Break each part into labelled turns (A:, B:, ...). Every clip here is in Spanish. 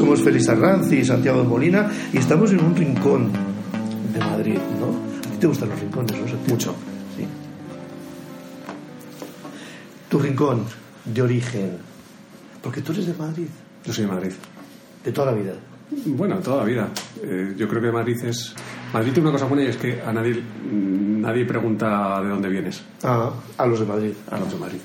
A: Somos Félix Arranz y Santiago de Molina y estamos en un rincón de Madrid, ¿no? ¿A ti te gustan los rincones, no? Santiago?
B: Mucho.
A: Sí. Tu rincón de origen, porque tú eres de Madrid,
B: Yo soy de Madrid.
A: de toda la vida.
B: Bueno, toda la vida. Eh, yo creo que Madrid es... Madrid tiene una cosa buena y es que a nadie, nadie pregunta de dónde vienes.
A: Ah, a los de Madrid.
B: A los de Madrid.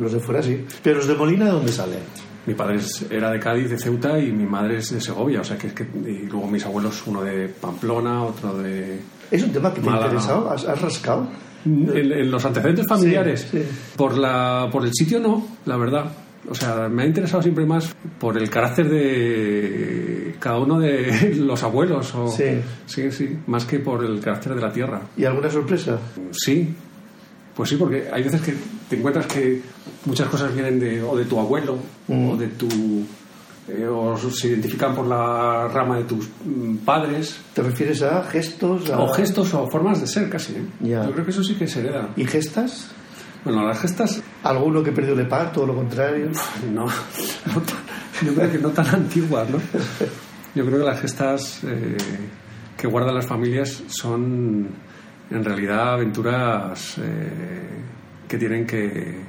A: Los de fuera sí. Pero los de Molina, ¿de dónde salen?
B: Mi padre es- era de Cádiz, de Ceuta, y mi madre es de Segovia. O sea, que es que... Y luego mis abuelos, uno de Pamplona, otro de...
A: ¿Es un tema que te ha interesado? ¿Has, has rascado?
B: En, en los antecedentes familiares.
A: Sí, sí.
B: Por, la, por el sitio no, la verdad. O sea, me ha interesado siempre más por el carácter de cada uno de los abuelos. O,
A: Sí.
B: sí, sí, más que por el carácter de la tierra.
A: ¿Y alguna sorpresa?
B: Sí, pues sí, porque hay veces que te encuentras que muchas cosas vienen de, o de tu abuelo,
A: Mm.
B: o de tu... eh, o se identifican por la rama de tus mm, padres,
A: ¿Te refieres a gestos? A...
B: o gestos o formas de ser casi. ¿eh? Yo creo que eso sí que se hereda.
A: ¿Y gestas?
B: Bueno, las gestas
A: ¿Alguno que perdió el parto o lo contrario?
B: No, no tan- yo creo que no tan antiguas, ¿no? Yo creo que las gestas eh, que guardan las familias son en realidad aventuras eh, que tienen que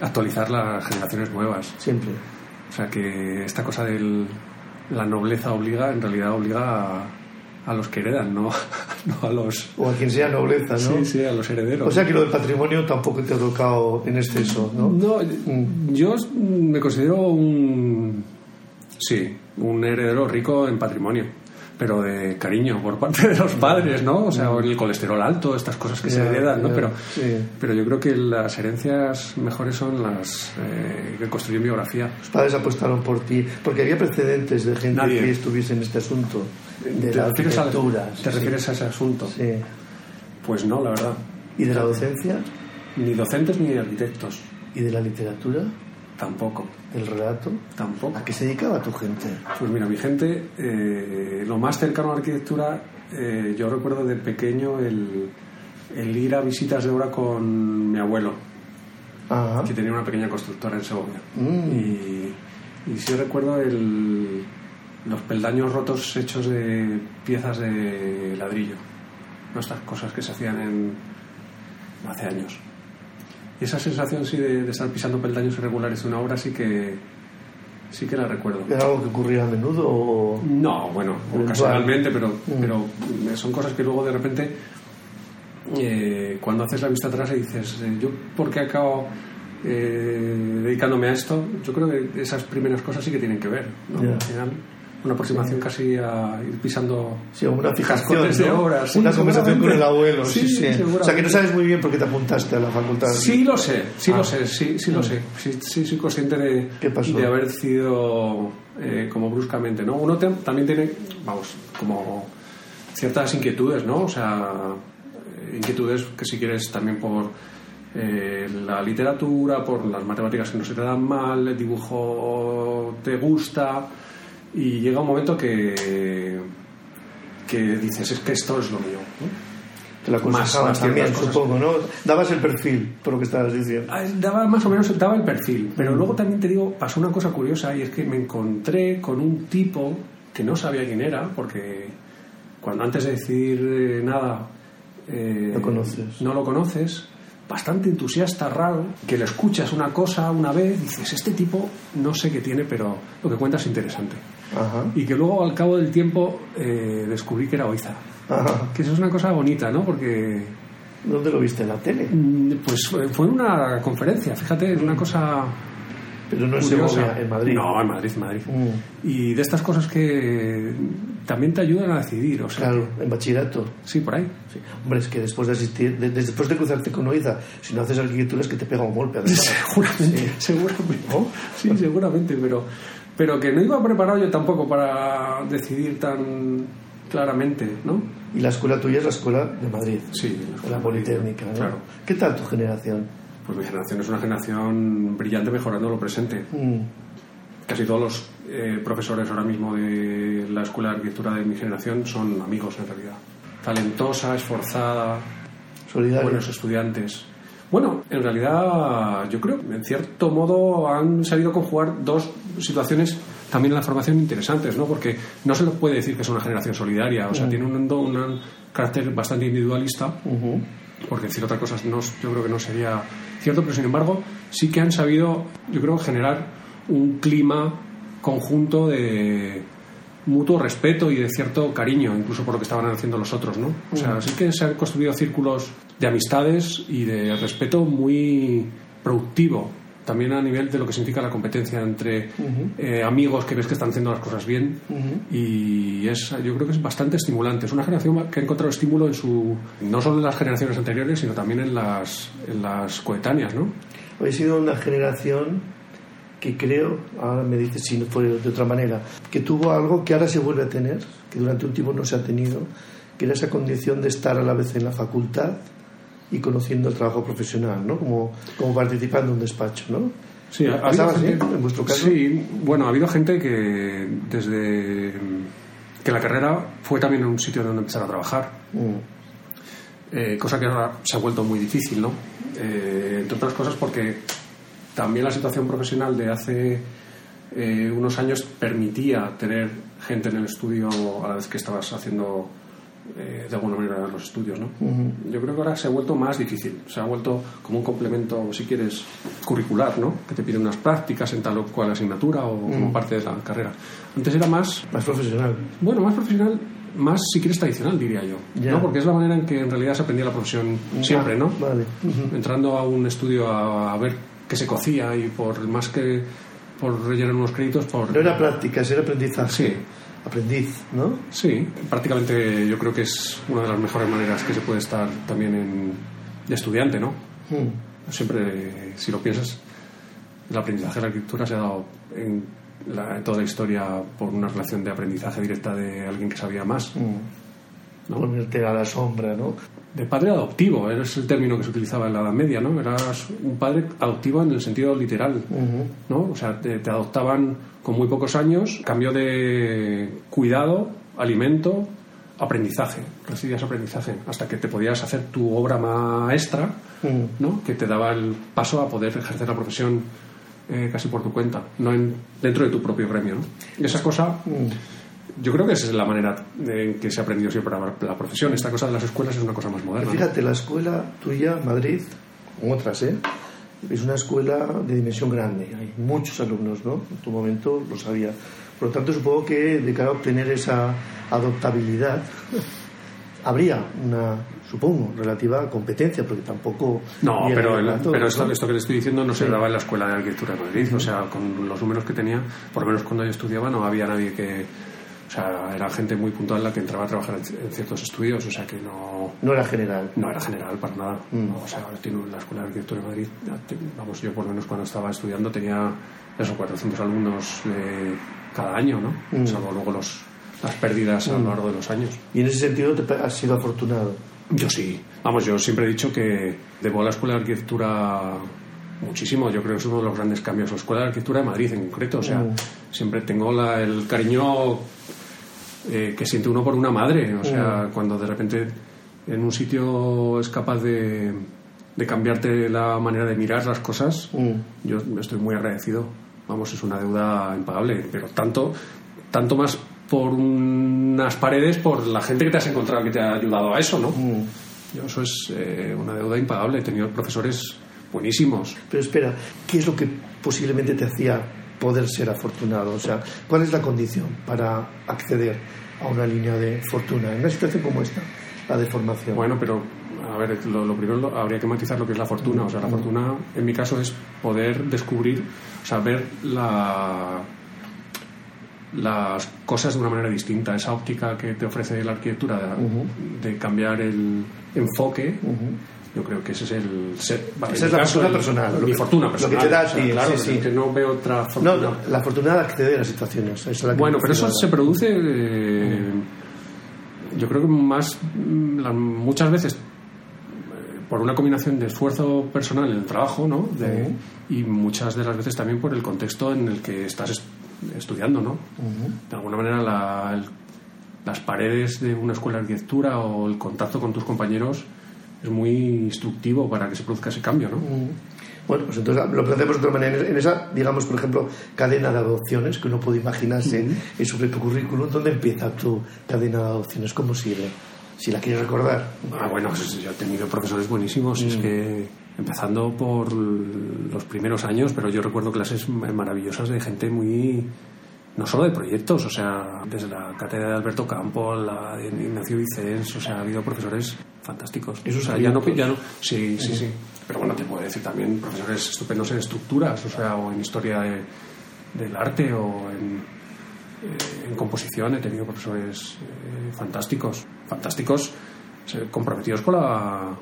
B: actualizar las generaciones nuevas.
A: Siempre.
B: O sea que esta cosa de la nobleza obliga, en realidad obliga a, a los que heredan, no, no a los...
A: O a quien sea nobleza, ¿no?
B: Sí, sí, a los herederos.
A: O sea que lo del patrimonio tampoco te ha tocado en exceso, ¿no?
B: No, yo me considero un. Sí, un heredero rico en patrimonio, pero de cariño por parte de los padres, ¿no? O sea, el colesterol alto, estas cosas que se heredan, ¿no? Pero, pero yo creo que las herencias mejores son las eh, que construyen biografía.
A: Los padres apostaron por ti, porque había precedentes de gente
B: Nadie.
A: que estuviese en este asunto, de
B: ¿Te
A: la
B: refieres, a,
A: arquitectura.
B: ¿te
A: sí,
B: refieres a ese asunto?
A: sí.
B: Pues no, la verdad.
A: ¿Y de la docencia?
B: Ni docentes ni arquitectos.
A: ¿Y de la literatura?
B: Tampoco.
A: ¿Del relato?
B: Tampoco.
A: ¿A qué se dedicaba tu gente?
B: Pues mira, mi gente, eh, lo más cercano a la arquitectura, eh, yo recuerdo de pequeño el, el ir a visitas de obra con mi abuelo,
A: Ajá.
B: que tenía una pequeña constructora en Segovia.
A: Mm.
B: Y, y sí recuerdo el, los peldaños rotos hechos de piezas de ladrillo, ¿no? estas cosas que se hacían en, hace años. Esa sensación sí de, de estar pisando peldaños irregulares de una obra sí que, sí que la recuerdo.
A: ¿Era algo que ocurría a menudo o...?
B: No, bueno, ocasionalmente, pero,
A: Mm.
B: pero son cosas que luego de repente, eh, cuando haces la vista atrás y dices, eh, ¿yo por qué acabo eh, dedicándome a esto? Yo creo que esas primeras cosas sí que tienen que ver. ¿no? Al final, una aproximación casi a ir pisando
A: Sí, una fijación,
B: de
A: ¿no?
B: obras. sí,
A: Una conversación con el abuelo, sí, sí. O sea, que no sabes muy bien por qué te apuntaste a la facultad.
B: Sí lo sé, sí
A: Ah.
B: lo sé, sí, sí lo sé. Sí, sí soy consciente de, de haber decidido eh, como bruscamente, ¿no? Uno te- también tiene, vamos, como ciertas inquietudes, ¿no? O sea, eh, inquietudes que si quieres también por eh, la literatura, por las matemáticas que no se te dan mal, el dibujo te gusta y llega un momento que que dices es que esto es lo mío ¿no?
A: Te la aconsejaban
B: más
A: también, supongo, ¿no? Dabas el perfil, por lo que estabas diciendo.
B: Ah, daba más o menos daba el perfil pero luego también te digo pasó una cosa curiosa y es que me encontré con un tipo que no sabía quién era porque cuando antes de decir eh, nada eh,
A: Lo conoces.
B: no lo conoces bastante entusiasta raro que le escuchas una cosa una vez dices este tipo no sé qué tiene pero lo que cuenta es interesante
A: Ajá.
B: y que luego al cabo del tiempo eh, descubrí que era Oiza
A: Ajá.
B: que eso es una cosa bonita no porque
A: ¿Dónde lo viste? ¿En la tele?
B: Mm, Pues fue fue en una conferencia, fíjate, es una cosa
A: Pero no en
B: curiosa.
A: Segovia, en Madrid.
B: No, en Madrid, en Madrid.
A: Mm,
B: Y de estas cosas que también te ayudan a decidir, o sea,
A: claro, en bachillerato.
B: sí, por ahí.
A: Sí. Hombre, es que después de asistir, de- después de cruzarte con Oiza, si no haces arquitectura es que te pega un golpe.
B: Seguramente,
A: Sí.
B: seguramente.
A: ¿No?
B: Sí, seguramente, pero, pero que no iba preparado yo tampoco para decidir tan claramente, ¿no?
A: Y la escuela tuya es la escuela de Madrid.
B: Sí,
A: La Politécnica, ¿no?
B: Claro.
A: ¿Qué tal tu generación?
B: Pues mi generación es una generación brillante mejorando lo presente.
A: Mm,
B: Casi todos los eh, profesores ahora mismo de la Escuela de Arquitectura de mi generación son amigos en realidad. Talentosa, esforzada,
A: solidario.
B: buenos estudiantes. Bueno, en realidad yo creo que en cierto modo han sabido conjugar dos situaciones también en la formación interesantes, ¿no? Porque no se le puede decir que es una generación solidaria, o sea, tiene un, un carácter bastante individualista, porque decir otra cosa no, yo creo que no sería cierto, pero sin embargo sí que han sabido, yo creo, generar un clima conjunto de mutuo respeto y de cierto cariño, incluso por lo que estaban haciendo los otros, ¿no? O sea, sí que se han construido círculos de amistades y de respeto muy productivo, también a nivel de lo que significa la competencia entre eh, amigos que ves que están haciendo las cosas bien y es yo creo que es bastante estimulante es una generación que ha encontrado estímulo en su no solo en las generaciones anteriores sino también en las en las coetáneas ¿no?
A: ha sido una generación que creo, ahora me dice si no fue de otra manera, que tuvo algo que ahora se vuelve a tener, que durante un tiempo no se ha tenido, que era esa condición de estar a la vez en la facultad y conociendo el trabajo profesional, ¿no? Como, como participando en un despacho, ¿no?
B: Sí, ha,
A: ¿Pasaba así, en vuestro caso?
B: Sí, bueno, ha habido gente que desde que la carrera fue también un sitio donde empezar a trabajar,
A: Mm,
B: eh, cosa que ahora se ha vuelto muy difícil, ¿no? Eh, entre otras cosas porque también la situación profesional de hace eh, unos años permitía tener gente en el estudio a la vez que estabas haciendo eh, de alguna manera los estudios, ¿no? Yo creo que ahora se ha vuelto más difícil, se ha vuelto como un complemento, si quieres, curricular, ¿no? Que te piden unas prácticas en tal o cual asignatura o como parte de la carrera. Antes era más
A: Más profesional.
B: bueno, más profesional, más si quieres tradicional, diría yo.
A: Ya.
B: ¿no? Porque es la manera en que en realidad se aprendía la profesión siempre, ¿no?
A: Vale.
B: Entrando a un estudio a, a ver qué se cocía y por más que por rellenar unos créditos, por...
A: No era prácticas, era aprendizaje.
B: Sí.
A: Aprendiz, ¿no?
B: Sí, prácticamente yo creo que es una de las mejores maneras que se puede estar también en, de estudiante, ¿no?
A: Mm.
B: Siempre, si lo piensas, el aprendizaje de la escritura se ha dado en, la- en toda la historia por una relación de aprendizaje directa de alguien que sabía más.
A: ¿No? Ponerte a la sombra, ¿no?
B: De padre adoptivo, es el término que se utilizaba en la Edad Media, ¿no? Eras un padre adoptivo en el sentido literal, ¿no? O sea, te, te adoptaban con muy pocos años, cambio de cuidado, alimento, aprendizaje. Recibías aprendizaje hasta que te podías hacer tu obra maestra. ¿no? Que te daba el paso a poder ejercer la profesión eh, casi por tu cuenta, no en, dentro de tu propio gremio, ¿no? Y esa cosa yo creo que esa es la manera en que se ha aprendido siempre la, la profesión. Esta cosa de las escuelas es una cosa más moderna.
A: Fíjate, la escuela tuya, Madrid, como otras, ¿eh? Es una escuela de dimensión grande, hay muchos alumnos, ¿no? En tu momento lo sabía. Por lo tanto, supongo que de cara a obtener esa adoptabilidad, habría una, supongo, relativa competencia, porque tampoco.
B: No, pero, el- pero esto,
A: ¿no?
B: esto que le estoy diciendo no se daba en la Escuela de Arquitectura de Madrid. O sea, con los números que tenía, por lo menos cuando yo estudiaba, no había nadie que. O sea, era gente muy puntual la que entraba a trabajar en, ciertos estudios. O sea, que no.
A: No era general.
B: No era general para nada. No, o sea, tiene la Escuela de Arquitectura de Madrid, vamos, yo por lo menos cuando estaba estudiando tenía esos 400 alumnos eh, cada año, ¿no? Salvo luego los, las pérdidas a lo largo de los años.
A: Y en ese sentido te has sido afortunado.
B: Yo sí. Vamos, yo siempre he dicho que debo a la Escuela de Arquitectura muchísimo. Yo creo que es uno de los grandes cambios. La Escuela de Arquitectura de Madrid en concreto. O sea, siempre tengo la- el cariño eh, que siente uno por una madre. O sea, cuando de repente en un sitio es capaz de, de cambiarte la manera de mirar las cosas, yo estoy muy agradecido. Vamos, es una deuda impagable. Pero tanto, tanto más por unas paredes, por la gente que te has encontrado que te ha ayudado a eso, ¿no? Yo, eso es eh, una deuda impagable. He tenido profesores buenísimos.
A: Pero espera, ¿qué es lo que posiblemente te hacía poder ser afortunado? O sea, ¿cuál es la condición para acceder a una línea de fortuna en una situación como esta, la de formación?
B: Bueno, pero a ver, lo, lo primero lo- habría que matizar lo que es la fortuna. O sea, la fortuna, en mi caso, es poder descubrir, o sea, ver la, las cosas de una manera distinta. Esa óptica que te ofrece la arquitectura de, de cambiar el enfoque. Yo creo que ese es el. ser-
A: Esa es la fortuna personal, lo
B: Mi
A: que-
B: fortuna
A: lo que
B: personal.
A: te da a ti,
B: claro,
A: sí, sí.
B: que no veo otra
A: no,
B: fortuna.
A: no, la fortuna de acceder a situaciones. esa es la que
B: Bueno, pero eso se produce, eh, yo creo que más, mm, las- muchas veces eh, por una combinación de esfuerzo personal en el trabajo, ¿no? De- Y muchas de las veces también por el contexto en el que estás est- estudiando, ¿no? De alguna manera la- el- las paredes de una escuela de arquitectura o el contacto con tus compañeros es muy instructivo para que se produzca ese cambio, ¿no?
A: Bueno, pues entonces lo planteamos de otra manera. En esa, digamos, por ejemplo, cadena de adopciones, que uno puede imaginarse en su propio currículum, ¿dónde empieza tu cadena de adopciones? ¿Cómo sigue? Si la quieres recordar.
B: Ah, bueno, pues yo he tenido profesores buenísimos. Es que empezando por los primeros años, pero yo recuerdo clases maravillosas de gente muy no solo de proyectos, o sea, desde la cátedra de Alberto Campo, la de Ignacio Vicens, o sea, ha habido profesores fantásticos.
A: Eso
B: o sea, ya no, ya no, sí, sí, sí. Pero bueno, te puedo decir también profesores estupendos en estructuras, o sea, o en historia del arte o en, eh, en, composición. He tenido profesores eh, fantásticos, fantásticos, comprometidos con la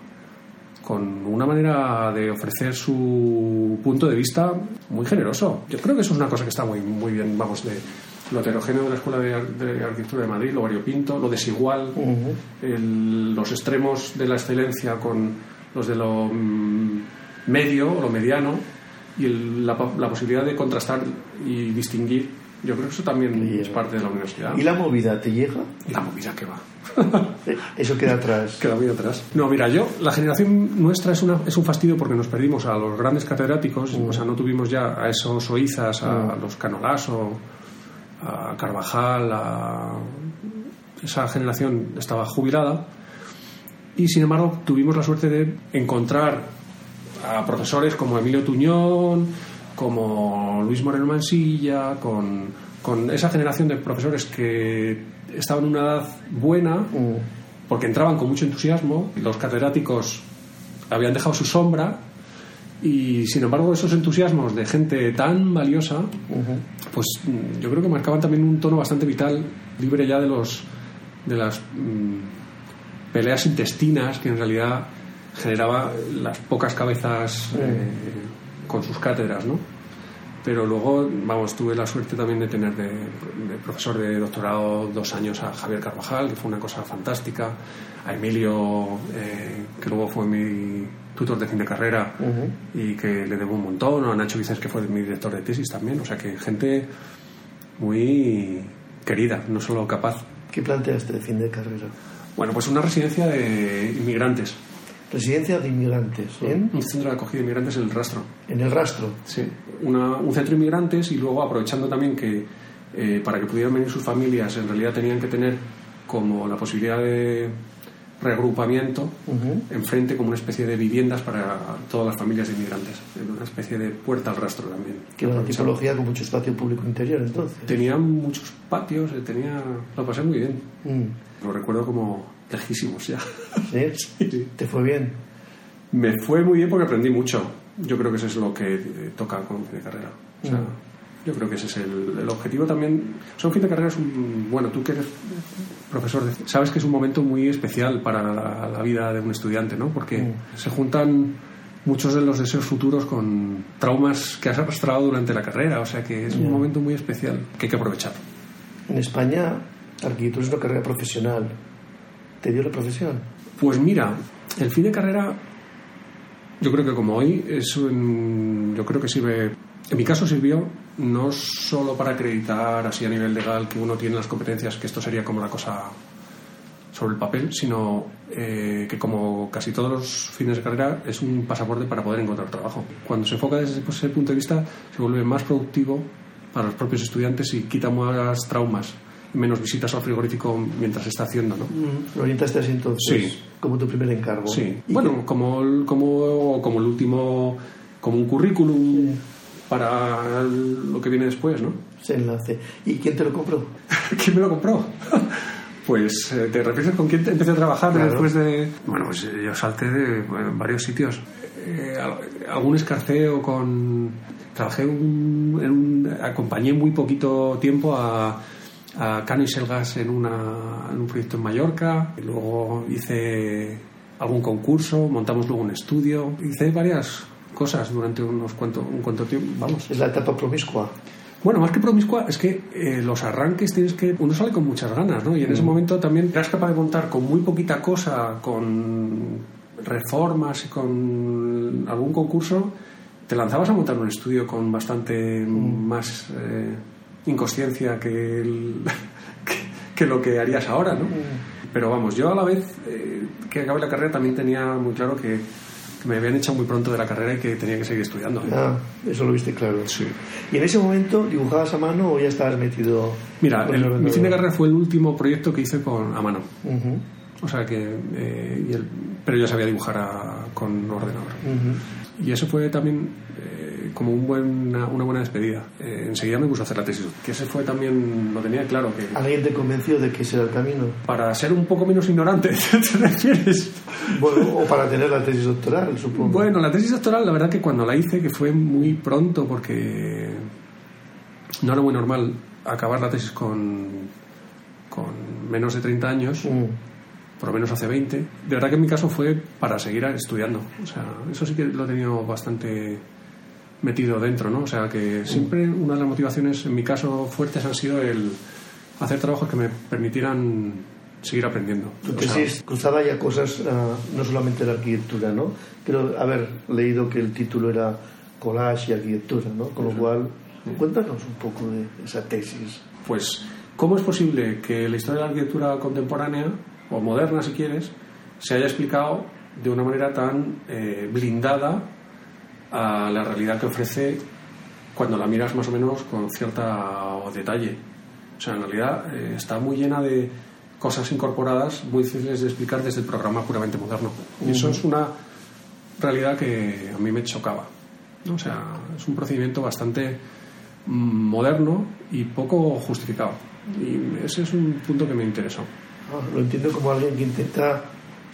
B: con una manera de ofrecer su punto de vista muy generoso. Yo creo que eso es una cosa que está muy, muy bien, vamos, de lo heterogéneo de la Escuela de, Arquitectura de Madrid, lo variopinto, lo desigual, los extremos de la excelencia con los de lo mm, medio o lo mediano y la, la posibilidad de contrastar y distinguir yo creo que eso también es parte de la universidad.
A: ¿Y la movida te llega?
B: La movida que va.
A: Eso queda atrás.
B: Queda muy atrás. No, mira, yo, la generación nuestra es, una, es un fastidio porque nos perdimos a los grandes catedráticos, mm. o sea, no tuvimos ya a esos oizas, a mm. los Canolaso, a Carvajal, a... esa generación estaba jubilada y sin embargo tuvimos la suerte de encontrar a profesores como Emilio Tuñón, como Luis Moreno Mansilla, con, con esa generación de profesores que estaban en una edad buena, mm. porque entraban con mucho entusiasmo, los catedráticos habían dejado su sombra y sin embargo esos entusiasmos de gente tan valiosa pues mm, yo creo que marcaban también un tono bastante vital libre ya de los de las mm, peleas intestinas que en realidad generaba las pocas cabezas eh, con sus cátedras, ¿no? Pero luego, vamos, tuve la suerte también de tener de, profesor de doctorado dos años a Javier Carvajal, que fue una cosa fantástica, a Emilio, eh, que luego fue mi tutor de fin de carrera y que le debo un montón, a Nacho Vicens, que fue mi director de tesis también, o sea que gente muy querida, no solo capaz.
A: ¿Qué planteaste de fin de carrera?
B: Bueno, pues una residencia de inmigrantes
A: Residencia de inmigrantes. ¿en?
B: Un centro de acogida de inmigrantes en el rastro.
A: ¿En el rastro?
B: Sí. un centro de inmigrantes y luego aprovechando también que eh, para que pudieran venir sus familias en realidad tenían que tener como la posibilidad de reagrupamiento enfrente como una especie de viviendas para todas las familias de inmigrantes, una especie de puerta al rastro también.
A: Que una tipología con mucho espacio público interior entonces.
B: Tenía muchos patios, eh, tenía lo pasé muy bien. Mm. Lo recuerdo como lejísimos ya.
A: ¿Sí? ¿Te fue bien?
B: Me fue muy bien porque aprendí mucho. Yo creo que eso es lo que eh, toca con fin de carrera. O sea, mm. Yo creo que ese es el, objetivo también. O sea, un fin de carrera es un. Bueno, tú que eres profesor, sabes que es un momento muy especial para la, vida de un estudiante, ¿no? Porque mm. se juntan muchos de los deseos futuros con traumas que has arrastrado durante la carrera. O sea que es un momento muy especial que hay que aprovechar.
A: En España, arquitectura es una carrera profesional te dio la profesión?
B: Pues mira, el fin de carrera, yo creo que como hoy, es yo creo que sirve, en mi caso sirvió no solo para acreditar así a nivel legal que uno tiene las competencias, que esto sería como la cosa sobre el papel, sino eh, que como casi todos los fines de carrera es un pasaporte para poder encontrar trabajo. Cuando se enfoca desde ese punto de vista, se vuelve más productivo para los propios estudiantes y quita más traumas menos visitas al frigorífico mientras está haciendo, ¿no?
A: Mm, ¿Lo orientaste así entonces?
B: Sí.
A: Como tu primer encargo.
B: Sí. Bueno, como, como, como el último, como un currículum para lo que viene después, ¿no?
A: Se enlace. ¿Y quién te lo compró?
B: ¿Quién me lo compró? Pues eh, te refieres con quién empecé a trabajar después de... Bueno, pues eh, yo salté de varios sitios. Eh, algún escarceo con... Trabajé en un... Acompañé muy poquito tiempo a a Cano y Selgas en, una, en un proyecto en Mallorca, y luego hice algún concurso, montamos luego un estudio, hice varias cosas durante unos cuanto, un cuanto tiempo, vamos.
A: Es la etapa promiscua.
B: Bueno, más que promiscua, es que eh, los arranques tienes que. Uno sale con muchas ganas, ¿no? Y en ese mm. momento también eras capaz de montar con muy poquita cosa, con reformas y con algún concurso, te lanzabas a montar un estudio con bastante mm. más. Eh, inconsciencia que, que, lo que harías ahora, ¿no? Mm. Pero vamos, yo a la vez eh, que acabé la carrera también tenía muy claro que, que me habían echado muy pronto de la carrera y que tenía que seguir estudiando. ¿eh?
A: Ah, eso lo viste claro.
B: Sí.
A: ¿Y en ese momento dibujabas a mano o ya estabas metido?
B: Mira, el-
A: el
B: mi fin de carrera fue el último proyecto que hice con, a mano. O sea que. eh, y el- pero yo sabía dibujar a- con ordenador. Y eso fue también como un buen, una, buena despedida. Eh, enseguida me puse a hacer la tesis, que ese fue también, lo tenía claro, que
A: ¿Alguien te convenció de que ese era el camino?
B: para ser un poco menos ignorante, ¿te refieres?
A: Bueno, o para tener la tesis doctoral, supongo.
B: Bueno, la tesis doctoral, la verdad que cuando la hice, que fue muy pronto, porque no era muy normal acabar la tesis con, con menos de 30 años,
A: Mm.
B: por lo menos hace 20. De verdad que en mi caso fue para seguir estudiando. O sea, eso sí que lo he tenido bastante metido dentro, ¿no? O sea, que siempre una de las motivaciones, en mi caso, fuertes han sido el hacer trabajos que me permitieran seguir aprendiendo.
A: Tu tesis cruzaba ya cosas, ah, no solamente la arquitectura, ¿no? Pero haber leído que el título era collage y arquitectura, ¿no? Con lo cual, cuéntanos un poco de esa tesis.
B: Pues, ¿cómo es posible que la historia de la arquitectura contemporánea, o moderna si quieres, se haya explicado de una manera tan eh, blindada a la realidad que ofrece cuando la miras más o menos con cierta detalle? O sea, en realidad eh, está muy llena de cosas incorporadas muy difíciles de explicar desde el programa puramente moderno. Y eso es una realidad que a mí me chocaba. O sea, es un procedimiento bastante mm, moderno y poco justificado. Y ese es un punto que me interesó.
A: Ah, lo entiendo como alguien que intenta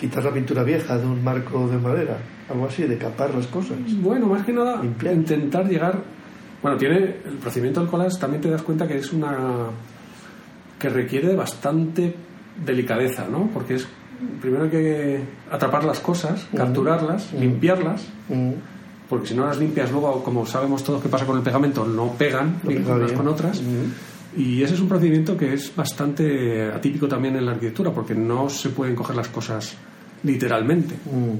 A: quitar la pintura vieja de un marco de madera, algo así, de capar las cosas.
B: Bueno, más que nada,
A: Limpiar.
B: intentar llegar. Bueno, tiene el procedimiento del collage, también te das cuenta que es una. que requiere bastante delicadeza, ¿no? Porque es. Primero hay que atrapar las cosas, capturarlas, limpiarlas, porque si no las limpias luego, como sabemos todos que pasa con el pegamento, no pegan
A: No
B: ni
A: pega
B: unas
A: bien.
B: con otras. Y ese es un procedimiento que es bastante atípico también en la arquitectura, porque no se pueden coger las cosas literalmente.
A: Mm.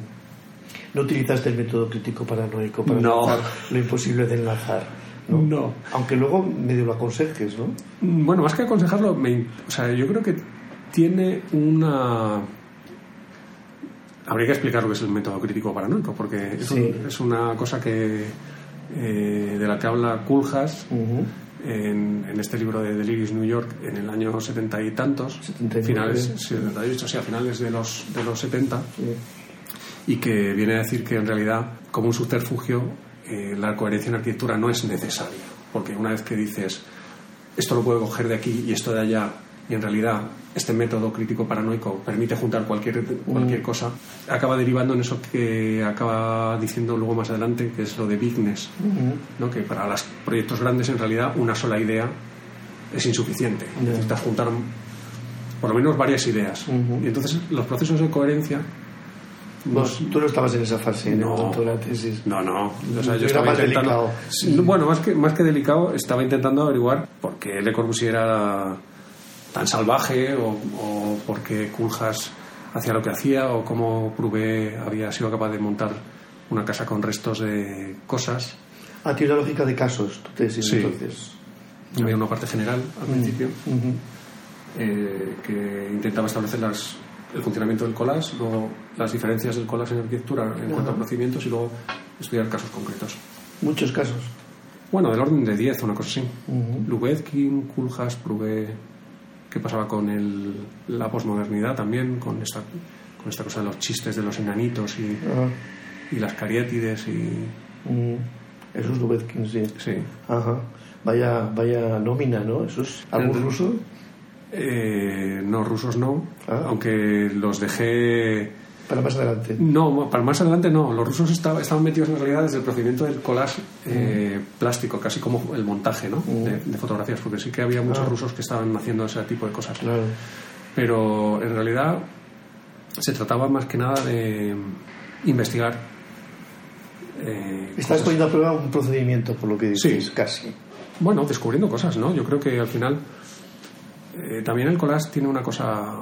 A: No utilizaste el método crítico paranoico para
B: No.
A: lo imposible de enlazar. ¿no?
B: No.
A: Aunque luego medio lo aconsejes, ¿no?
B: Mm, Bueno, más que aconsejarlo, me o sea, yo creo que tiene una... Habría que explicar lo que es el método crítico paranoico, porque es,
A: Sí.
B: un- es una cosa que eh, de la que habla Kulhas
A: Ujú.
B: En, en este libro de Delirious New York en el año setenta y tantos,
A: 79.
B: finales, 78, sí, a finales de los, de los 70,
A: Sí.
B: y que viene a decir que en realidad, como un subterfugio, eh, la coherencia en arquitectura no es necesaria, porque una vez que dices esto lo puedo coger de aquí y esto de allá, y en realidad este método crítico paranoico permite juntar cualquier, cualquier cosa, acaba derivando en eso que acaba diciendo luego más adelante, que es lo de bigness,
A: Ujú.
B: ¿no? que para los proyectos grandes en realidad una sola idea es insuficiente.
A: Ya.
B: Necesitas juntar por lo menos varias ideas.
A: Ujú.
B: Y entonces los procesos de coherencia
A: tú no estabas en esa fase
B: No.
A: momento de la tesis.
B: no, no. O sea, yo estaba
A: más
B: intentando.
A: delicado.
B: Sí, Bueno, más que, más que delicado, estaba intentando averiguar por qué Le Corbusier era tan salvaje o, o por qué Kulhas hacía lo que hacía o cómo Prouvé había sido capaz de montar una casa con restos de cosas.
A: Ah, tiene una lógica de casos, tu tesis,
B: Sí.
A: entonces.
B: Había una parte general al principio
A: Ujú.
B: eh, que intentaba establecer las, el funcionamiento del collage, luego las diferencias del collage en arquitectura en cuanto a procedimientos y luego estudiar casos concretos.
A: Muchos casos.
B: Bueno, del orden de 10, una cosa así.
A: Ujú.
B: Lubezkin, Kulhas, Prouvé, qué pasaba con el, la posmodernidad también, con esta, con esta cosa de los chistes de los enanitos y,
A: Ah,
B: y las cariátides y...
A: mm. Eso es Lubezkin, sí.
B: Sí.
A: Ajá. Vaya, vaya nómina, ¿no? ¿Eso es algún
B: El-
A: ruso?
B: Eh, no, rusos no,
A: Ah.
B: aunque los dejé...
A: Para más adelante.
B: No, para más adelante no. Los rusos estaba- estaban metidos en realidad desde el procedimiento del collage eh, plástico, casi como el montaje ¿no? de, de fotografías, porque sí que había muchos
A: Ah.
B: rusos que estaban haciendo ese tipo de cosas.
A: Claro.
B: pero en realidad se trataba más que nada de investigar. eh,
A: Estás
B: cosas.
A: poniendo a prueba un procedimiento, por lo que dices,
B: Sí.
A: casi.
B: Bueno, descubriendo cosas, ¿no? Yo creo que al final eh, también el collage tiene una cosa,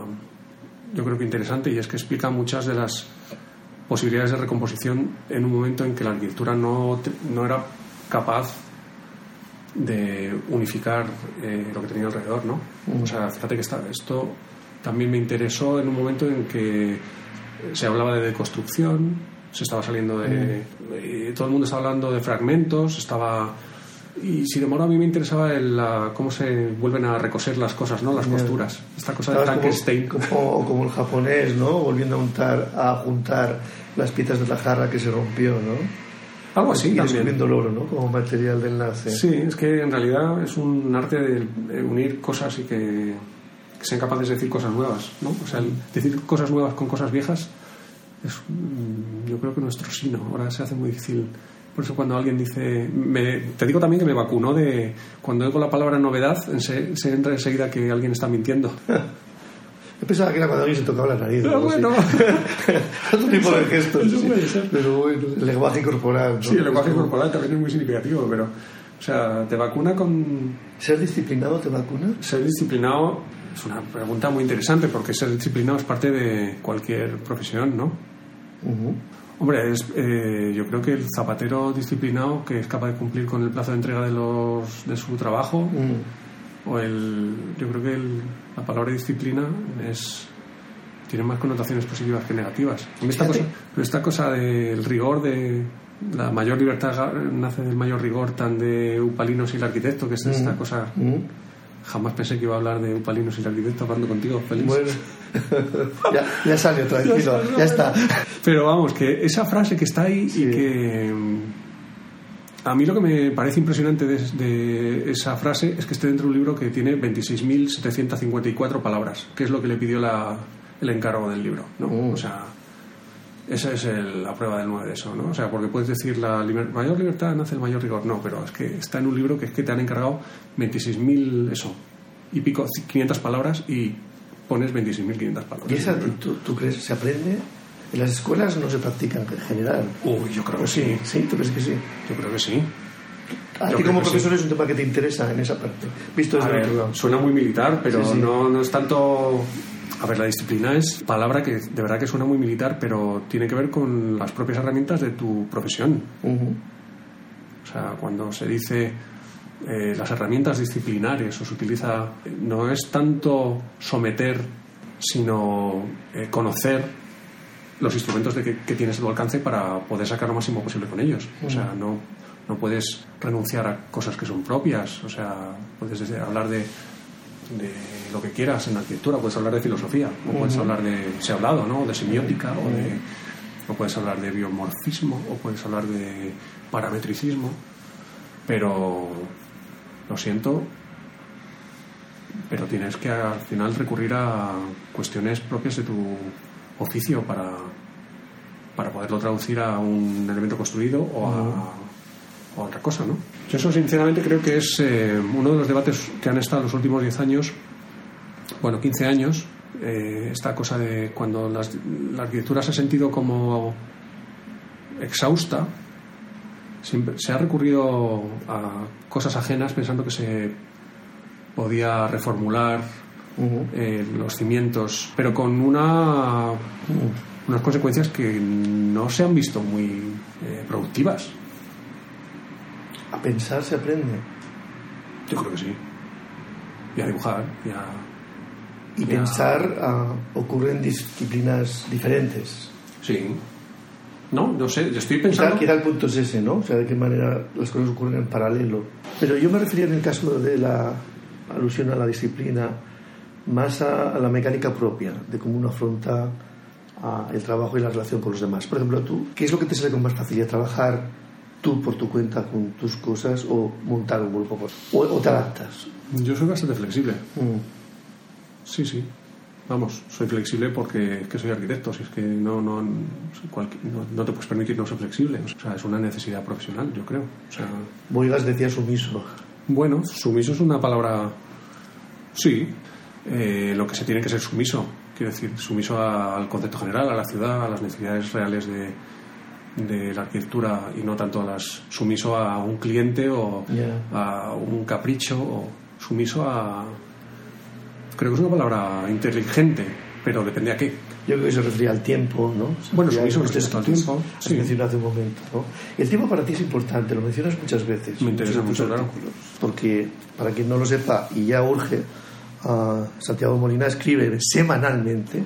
B: yo creo que interesante, y es que explica muchas de las posibilidades de recomposición en un momento en que la arquitectura no, no era capaz de unificar eh, lo que tenía alrededor, ¿no? O sea, fíjate que esta- esto también me interesó en un momento en que se hablaba de deconstrucción se estaba saliendo de... eh, todo el mundo estaba hablando de fragmentos, estaba... Y sin embargo a mí me interesaba el, la- cómo se vuelven a recoser las cosas, ¿no? Las costuras. Esta cosa de
A: Estabas como,
B: Frankenstein.
A: como, como el japonés, ¿no? Volviendo a juntar, a juntar las piezas de la jarra que se rompió, ¿no?
B: Algo así
A: descubriendo el oro, ¿no? Como material de enlace.
B: Sí, es que en realidad es un arte de de unir cosas y que, que sean capaces de decir cosas nuevas, ¿no? O sea, el decir cosas nuevas con cosas viejas es, mm, yo creo que nuestro sino. Ahora se hace muy difícil. Por eso cuando alguien dice... me- te digo también que me vacunó de... Cuando oigo la palabra novedad, se, se entra enseguida que alguien está mintiendo.
A: Yo pensaba que era cuando alguien se tocaba la nariz.
B: Pero bueno.
A: Otro tipo de gestos.
B: Eso puede ser.
A: Pero bueno, el lenguaje corporal. ¿no?
B: Sí, el lenguaje corporal también es muy significativo, pero... O sea, te vacuna con,
A: ¿Ser disciplinado te vacuna?
B: Ser disciplinado es una pregunta muy interesante porque ser disciplinado es parte de cualquier profesión, ¿no?
A: Ujú.
B: Hombre, es, eh, yo creo que el zapatero disciplinado que es capaz de cumplir con el plazo de entrega de, los, de su trabajo,
A: Mm.
B: o el, yo creo que el- la palabra disciplina es tiene más connotaciones positivas que negativas. Esta cosa, pero esta cosa del rigor, de la mayor libertad nace del mayor rigor tan de Upalinos y el arquitecto, que es esta cosa
A: Mm.
B: Jamás pensé que iba a hablar de Upalinos y el arquitecto hablando contigo, feliz.
A: Bueno, ya, ya salió, tranquilo, ya está.
B: Pero vamos, que esa frase que está ahí
A: Sí.
B: y que. A mí lo que me parece impresionante de, de esa frase es que esté dentro de un libro que tiene 26.754 palabras, que es lo que le pidió la, el encargo del libro. ¿no?
A: Mm.
B: O sea, esa es el- la prueba del 9 de eso. ¿no? O sea, porque puedes decir la liber- mayor libertad nace el mayor rigor. No, pero es que está en un libro que es que te han encargado 26.000, eso, y pico, 500 palabras y pones 26.500 palabras.
A: ¿Y esa actitud, tú crees, se aprende? En las escuelas no se practica en general.
B: Uy, yo creo que sí.
A: ¿Sí? ¿Tú crees que sí?
B: Yo creo que sí.
A: A
B: Yo
A: ti como
B: sí.
A: profesor es un tema que te interesa en esa parte, visto
B: A
A: desde
B: ver,
A: otro lado.
B: suena muy militar, pero
A: Sí, sí.
B: No, no es tanto... A ver, la disciplina es palabra que de verdad que suena muy militar, pero tiene que ver con las propias herramientas de tu profesión. O sea, cuando se dice eh, las herramientas disciplinares o se utiliza, no es tanto someter, sino eh, conocer los instrumentos de que, que tienes a tu alcance para poder sacar lo máximo posible con ellos. O sea, no, no puedes renunciar a cosas que son propias. O sea, puedes hablar de, de lo que quieras en arquitectura, puedes hablar de filosofía, o puedes hablar de, se ha hablado, ¿no? De semiótica, o, de, o puedes hablar de biomorfismo, o puedes hablar de parametricismo, pero lo siento, pero tienes que al final recurrir a cuestiones propias de tu oficio para, para poderlo traducir a un elemento construido o a, o a otra cosa, ¿no? Yo eso sinceramente creo que es eh, uno de los debates que han estado los últimos 10 años, bueno, 15 años, eh, esta cosa de cuando las- la arquitectura se ha sentido como exhausta, se ha recurrido a cosas ajenas pensando que se podía reformular eh, los cimientos, pero con una, unas consecuencias que no se han visto muy eh, productivas.
A: A pensar se aprende.
B: Yo creo que sí. Y a dibujar, y a...
A: Y
B: Ya.
A: pensar ah, ocurre en disciplinas diferentes.
B: Sí. No, no sé, yo estoy pensando...
A: quizá el punto es ese, ¿no? O sea, de qué manera las cosas ocurren en paralelo. Pero yo me refería en el caso de la alusión a la disciplina más a, a la mecánica propia, de cómo uno afronta ah, el trabajo y la relación con los demás. Por ejemplo, tú, ¿qué es lo que te sale con más facilidad? ¿Trabajar tú por tu cuenta con tus cosas o montar un grupo? por- ¿O, o te adaptas?
B: Yo soy bastante flexible.
A: Mm.
B: Sí, sí. Vamos, soy flexible porque que soy arquitecto. Si es que no, no, no te puedes permitir no ser flexible. O sea, es una necesidad profesional, yo creo. O sea,
A: Boigas decía sumiso.
B: bueno, sumiso es una palabra. Sí, eh, lo que se tiene que ser sumiso. Quiero decir, sumiso a- al concepto general, a la ciudad, a las necesidades reales de, de la arquitectura y no tanto a las sumiso a un cliente o a un capricho o sumiso a creo que es una palabra inteligente pero depende a qué
A: Yo creo que se refería al tiempo, ¿no? Se
B: Bueno, sumiso al tiempo, sí.
A: mencionado hace un momento, ¿no? El tiempo para ti es importante, lo mencionas muchas veces.
B: Me interesa mucho, claro.
A: Porque, para quien no lo sepa, y ya urge, ah, Santiago Molina escribe semanalmente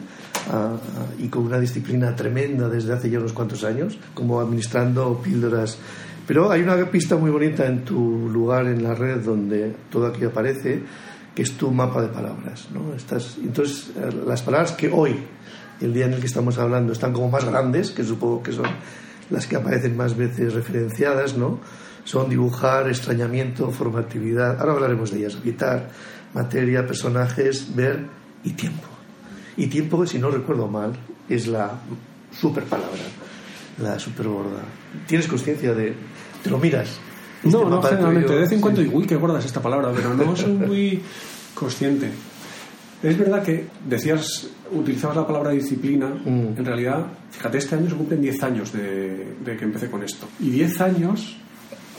A: y con una disciplina tremenda desde hace ya unos cuantos años, como administrando píldoras. Pero hay una pista muy bonita en tu lugar en la red donde todo aquí aparece, que es tu mapa de palabras. ¿no? Estás, entonces, las palabras que hoy, el día en el que estamos hablando, están como más grandes, que supongo que son las que aparecen más veces referenciadas, ¿no? son dibujar, extrañamiento, formatividad, ahora hablaremos de ellas, habitar, materia, personajes, ver y tiempo. Y tiempo, si no recuerdo mal, es la super palabra, la super borda. ¿Tienes conciencia de.? ¿Te lo miras?
B: Este no, no, generalmente. De vez en cuando digo, uy, qué gorda es esta palabra, pero no soy muy consciente. Es verdad que decías, utilizabas la palabra disciplina. Mm. En realidad, fíjate, este año se cumplen 10 años de, de que empecé con esto. Y 10 años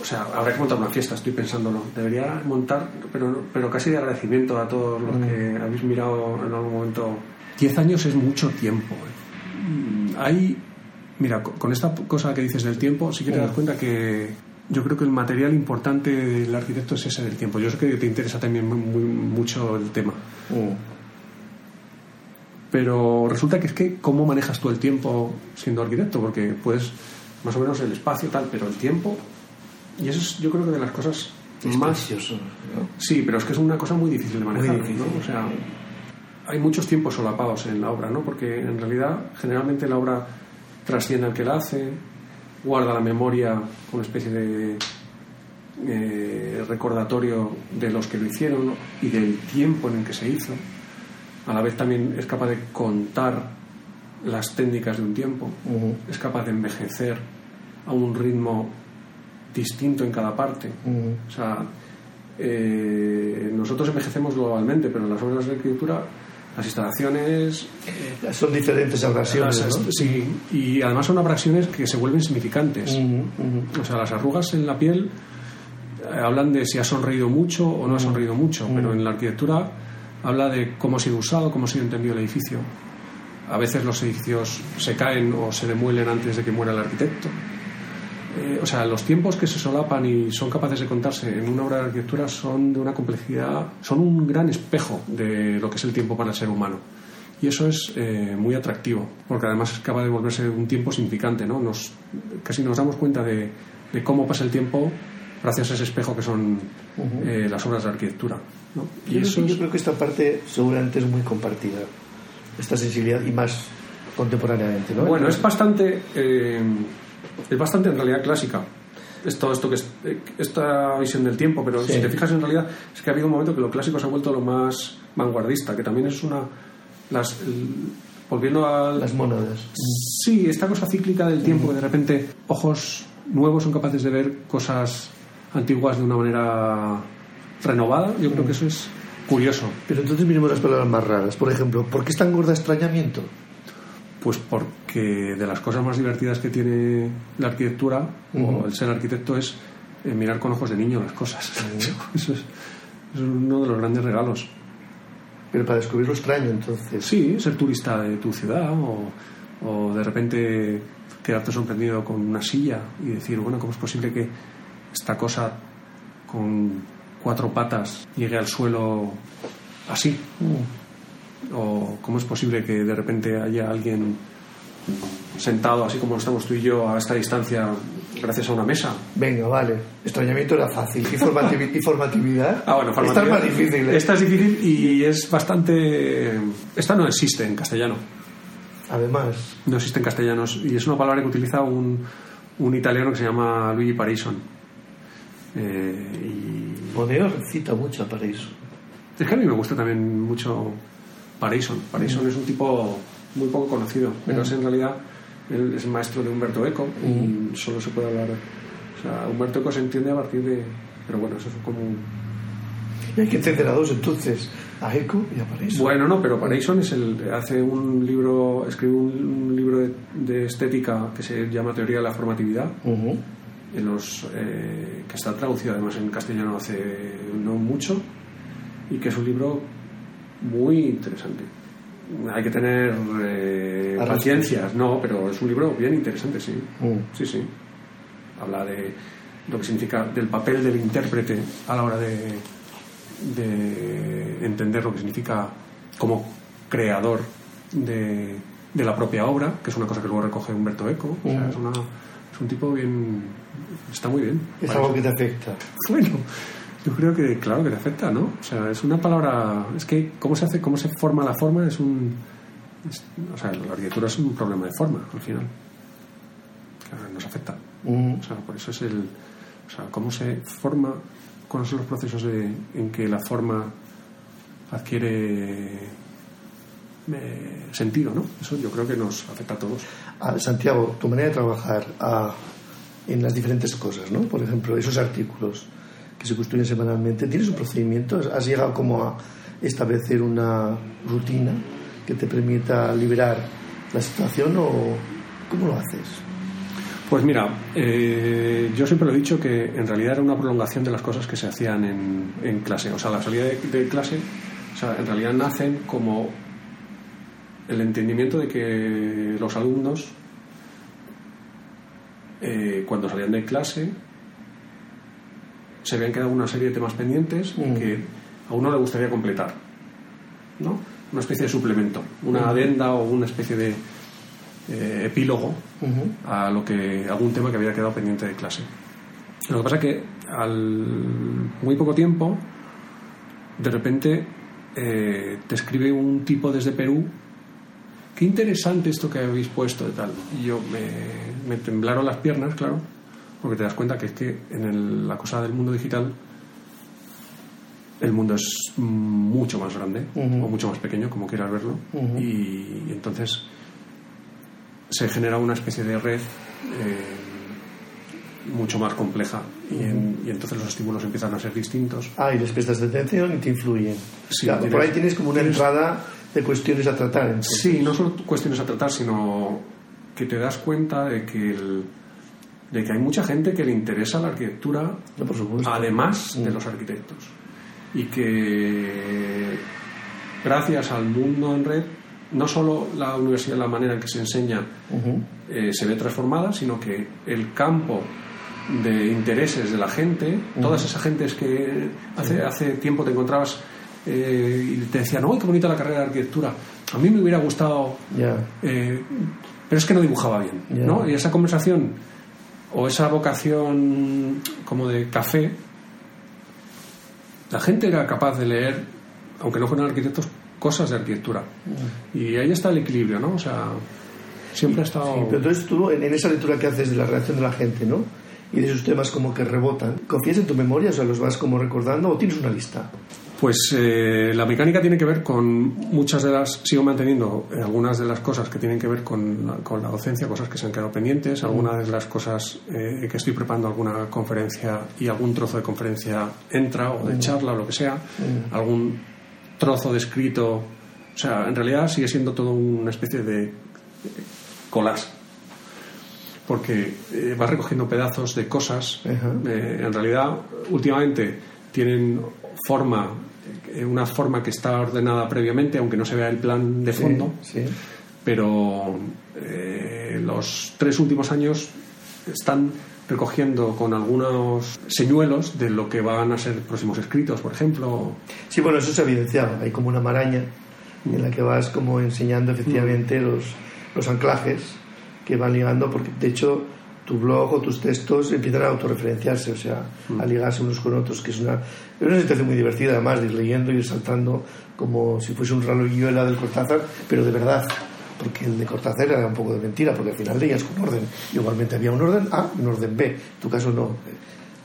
B: o sea, habrá que montar una fiesta, estoy pensándolo. Debería montar, pero, pero casi de agradecimiento a todos los que mm. habéis mirado en algún momento. Diez años es mucho tiempo. ¿eh? Hay, mira, con esta cosa que dices del tiempo, sí que te das cuenta que yo creo que el material importante del arquitecto es ese del tiempo. Yo sé que te interesa también muy, mucho el tema. Mm. Pero resulta que es que, ¿cómo manejas tú el tiempo siendo arquitecto? Porque puedes más o menos el espacio tal, pero el tiempo y eso es, yo creo que de las cosas más. Sí, pero es que es una cosa muy difícil de manejar. ¿no? O sea, hay muchos tiempos solapados en la obra, ¿no? Porque en realidad, generalmente la obra trasciende al que la hace, guarda la memoria, una especie de eh, recordatorio de los que lo hicieron y del tiempo en el que se hizo. A la vez también es capaz de contar las técnicas de un tiempo, es capaz de envejecer a un ritmo distinto en cada parte. Mm. O sea, eh, nosotros envejecemos globalmente, pero en las obras de escritura las instalaciones
A: eh, son diferentes abrasiones
B: sí y además son abrasiones que se vuelven significantes. O sea las arrugas en la piel eh, hablan de si ha sonreído mucho o no ha sonreído mucho pero en la arquitectura habla de cómo ha sido usado cómo ha sido entendido el edificio. A veces los edificios se caen o se demuelen antes de que muera el arquitecto eh, o sea, los tiempos que se solapan y son capaces de contarse en una obra de arquitectura son de una complejidad, son un gran espejo de lo que es el tiempo para el ser humano. Y eso es eh, muy atractivo, porque además capaz de volverse un tiempo significante, ¿no? Nos, casi nos damos cuenta de, cómo pasa el tiempo gracias a ese espejo que son eh, las obras de arquitectura.
A: Y yo, eso yo creo que esta parte seguramente es muy compartida, esta sensibilidad y más contemporáneamente. ¿no?
B: Bueno, es bastante es bastante en realidad clásica. Es todo esto que es, esta visión del tiempo, pero si te fijas en realidad es que ha habido un momento que lo clásico se ha vuelto lo más vanguardista, que también es una las volviendo a
A: las monadas.
B: Sí, esta cosa cíclica del tiempo que de repente ojos nuevos son capaces de ver cosas antiguas de una manera renovada. Yo creo que eso es curioso.
A: Pero entonces miremos las palabras más raras. Por ejemplo, ¿por qué es tan gorda extrañamiento?
B: Pues porque de las cosas más divertidas que tiene la arquitectura o el ser arquitecto es eh, mirar con ojos de niño las cosas. Eso es, uno de los grandes regalos.
A: Pero para descubrir lo extraño, entonces.
B: Sí, ser turista de tu ciudad o, o de repente quedarte sorprendido con una silla y decir, bueno, ¿cómo es posible que esta cosa con cuatro patas llegue al suelo así? Mm o cómo es posible que de repente haya alguien sentado así como estamos tú y yo a esta distancia gracias a una mesa.
A: Venga, vale. Extrañamiento era fácil. ¿Y, formatividad?
B: Ah, bueno,
A: Esta es más difícil. ¿eh?
B: Esta es difícil y es bastante... Esta no existe en castellano.
A: Además.
B: No existe en castellano y es una palabra que utiliza un, un italiano que se llama Luigi Parison. Eh, y...
A: Cita mucho a Parison.
B: Es que a mí me gusta también mucho Parison. Parison es un tipo muy poco conocido, pero es en realidad él es maestro de Humberto Eco y solo se puede hablar. O sea, Humberto Eco se entiende a partir de. Pero bueno, eso es como
A: Y hay que entender a dos entonces, a Eco y a Parison.
B: Bueno, no, pero Parison es el, hace un libro, escribe un, libro de, estética que se llama Teoría de la Formatividad. en los, eh, que está traducido además en castellano hace no mucho y que es un libro muy interesante. Hay que tener eh, paciencias, no, pero es un libro bien interesante, sí. Mm. Sí, sí. Habla de lo que significa, del papel del intérprete a la hora de, de entender lo que significa como creador de, de la propia obra, que es una cosa que luego recoge Humberto Eco. O sea, es, una- es un tipo bien. Está muy bien.
A: Es
B: Para
A: algo que te afecta.
B: Bueno, yo creo que, claro, que te afecta, ¿no? O sea, es una palabra. Es que, ¿cómo se hace, cómo se forma la forma? Es un. es- o sea, la arquitectura es un problema de forma, al final. Claro, nos afecta.
A: Mm.
B: O sea, por eso es el. O sea, cómo se forma, cuáles son los procesos de, en que la forma adquiere eh, sentido, ¿no? Eso yo creo que nos afecta a todos.
A: Ah, Santiago, tu manera de trabajar ah, en las diferentes cosas, ¿no? Por ejemplo, esos artículos que se construyen semanalmente, ¿tienes un procedimiento? ¿Has llegado como a establecer una rutina que te permita liberar la situación o cómo lo haces?
B: Pues mira, eh, yo siempre lo he dicho que en realidad era una prolongación de las cosas que se hacían en, en clase. O sea, la salida de, clase, o sea, en realidad nacen como el entendimiento de que los alumnos, eh, cuando salían de clase, se habían quedado una serie de temas pendientes y
A: Mm.
B: que a uno le gustaría completar, ¿no? Una especie de suplemento, una
A: Mm.
B: adenda o una especie de eh, epílogo a lo que algún tema que había quedado pendiente de clase. Lo que pasa es que al muy poco tiempo, de repente eh, te escribe un tipo desde Perú. Qué interesante esto que habéis puesto de tal. Y yo me, me temblaron las piernas, claro, porque te das cuenta que es que en el- la cosa del mundo digital el mundo es mucho más grande o mucho más pequeño, como quieras verlo. Y, y entonces se genera una especie de red eh, mucho más compleja y, en- y entonces los estímulos empiezan a ser distintos.
A: Ah, y les prestas atención y te influyen.
B: Sí,
A: Claro,
B: tienes-
A: por ahí tienes como una
B: tienes-
A: entrada de cuestiones a tratar. entonces.
B: Sí, no solo cuestiones a tratar, sino que te das cuenta de que, el- de que hay mucha gente que le interesa la arquitectura
A: No, por supuesto.
B: además de los arquitectos. Y que gracias al mundo en red, no solo la universidad, la manera en que se enseña, eh, se ve transformada, sino que el campo de intereses de la gente, todas esas gentes que hace, hace tiempo te encontrabas eh, y te decían, ¡ay, qué bonita la carrera de arquitectura! A mí me hubiera gustado, eh, pero es que no dibujaba bien. ¿no? Y esa conversación o esa vocación como de café, la gente era capaz de leer, aunque no fueran arquitectos, cosas de arquitectura. Y ahí está el equilibrio, ¿no? O sea, siempre ha estado...
A: Sí, pero entonces tú, en, en esa lectura que haces de la reacción de la gente, ¿no? Y de esos temas como que rebotan, ¿confías en tu memoria? O sea, ¿los vas como recordando o tienes una lista?
B: Pues eh, la mecánica tiene que ver con muchas de las, sigo manteniendo eh, algunas de las cosas que tienen que ver con la, con la docencia, cosas que se han quedado pendientes, algunas de las cosas eh, que estoy preparando alguna conferencia y algún trozo de conferencia entra o de charla o lo que sea, algún trozo de escrito, o sea, en realidad sigue siendo todo una especie de eh, collage porque eh, vas recogiendo pedazos de cosas. En realidad, últimamente tienen forma, eh, una forma que está ordenada previamente, aunque no se vea el plan de fondo,
A: Sí, sí.
B: pero eh, los tres últimos años están recogiendo con algunos señuelos de lo que van a ser próximos escritos, por ejemplo.
A: Sí, bueno, eso se ha evidenciado. Hay como una maraña en la que vas como enseñando efectivamente los, los anclajes que van ligando, porque de hecho tu blog o tus textos empiezan a autorreferenciarse, o sea, a ligarse unos con otros, que es una, es una situación muy divertida además de ir leyendo y ir saltando como si fuese un raloyuela del Cortázar, pero de verdad, porque el de Cortázar era un poco de mentira, porque al final leías con orden. Igualmente había un orden A y un orden B. En tu caso no.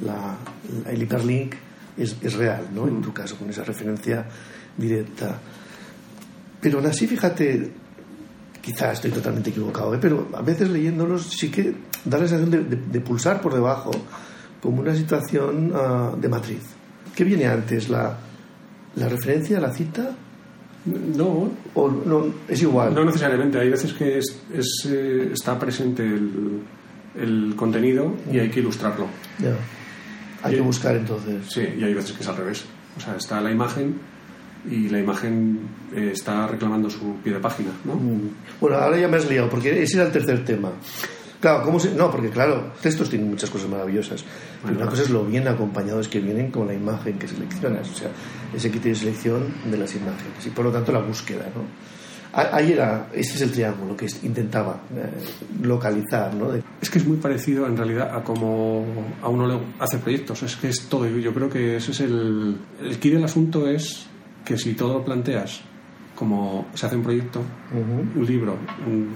A: La, la- el hiperlink es, es real, ¿no? En tu caso, con esa referencia directa. Pero aún así, fíjate, quizá estoy totalmente equivocado, ¿eh? pero a veces leyéndolos sí que da la sensación de, de- de pulsar por debajo como una situación ah, de matriz. ¿Qué viene antes? ¿La, la referencia, la cita?
B: No,
A: ¿O no, es igual?
B: no necesariamente. Hay veces que es- es, eh, está presente el, el contenido y hay que ilustrarlo.
A: Ya. Hay que buscar entonces.
B: Sí, y hay veces que es al revés. O sea, está la imagen y la imagen eh, está reclamando su pie de página, ¿no?
A: Mm. Bueno, ahora ya me has liado, porque ese era el tercer tema. Claro, ¿cómo se...? No, porque claro, textos tienen muchas cosas maravillosas.
B: Bueno,
A: una cosa es lo bien acompañados que vienen con la imagen que seleccionas. O sea, ese criterio de selección de las imágenes. Y por lo tanto la búsqueda, ¿no? Ahí era, ese es el triángulo que intentaba eh, localizar, ¿no?
B: Es que es muy parecido en realidad a como a uno le hace proyectos, es que es todo, yo creo que ese es el... El key del asunto es que si todo lo planteas como se hace un proyecto, un libro, un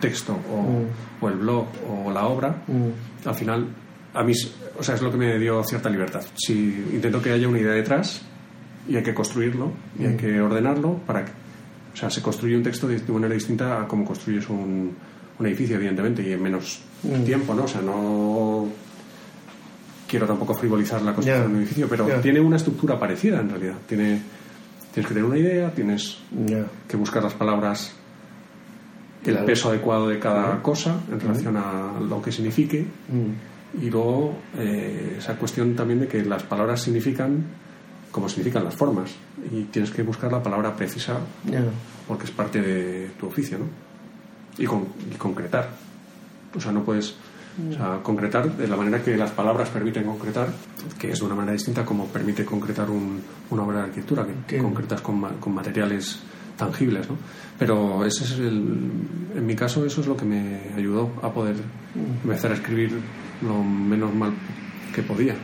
B: texto o, o, el blog o la obra, al final a mí o sea, es lo que me dio cierta libertad. Si intento que haya una idea detrás y hay que construirlo y hay que ordenarlo para que o sea, se construye un texto de, manera distinta a cómo construyes un, un edificio, evidentemente, y en menos tiempo, ¿no? O sea, no quiero tampoco frivolizar la construcción de un edificio, pero tiene una estructura parecida en realidad. Tiene, tienes que tener una idea, tienes que buscar las palabras, el peso adecuado de cada cosa en relación a lo que signifique. Mm. Y luego eh, esa cuestión también de que las palabras significan como significan las formas. Y tienes que buscar la palabra precisa porque es parte de tu oficio ¿no? y, concretar. O sea no puedes concretar de la manera que las palabras permiten concretar que es de una manera distinta como permite concretar un, una obra de arquitectura que, concretas con, con materiales tangibles, ¿no? Pero ese es el, en mi caso eso es lo que me ayudó a poder empezar a escribir lo menos mal que podía.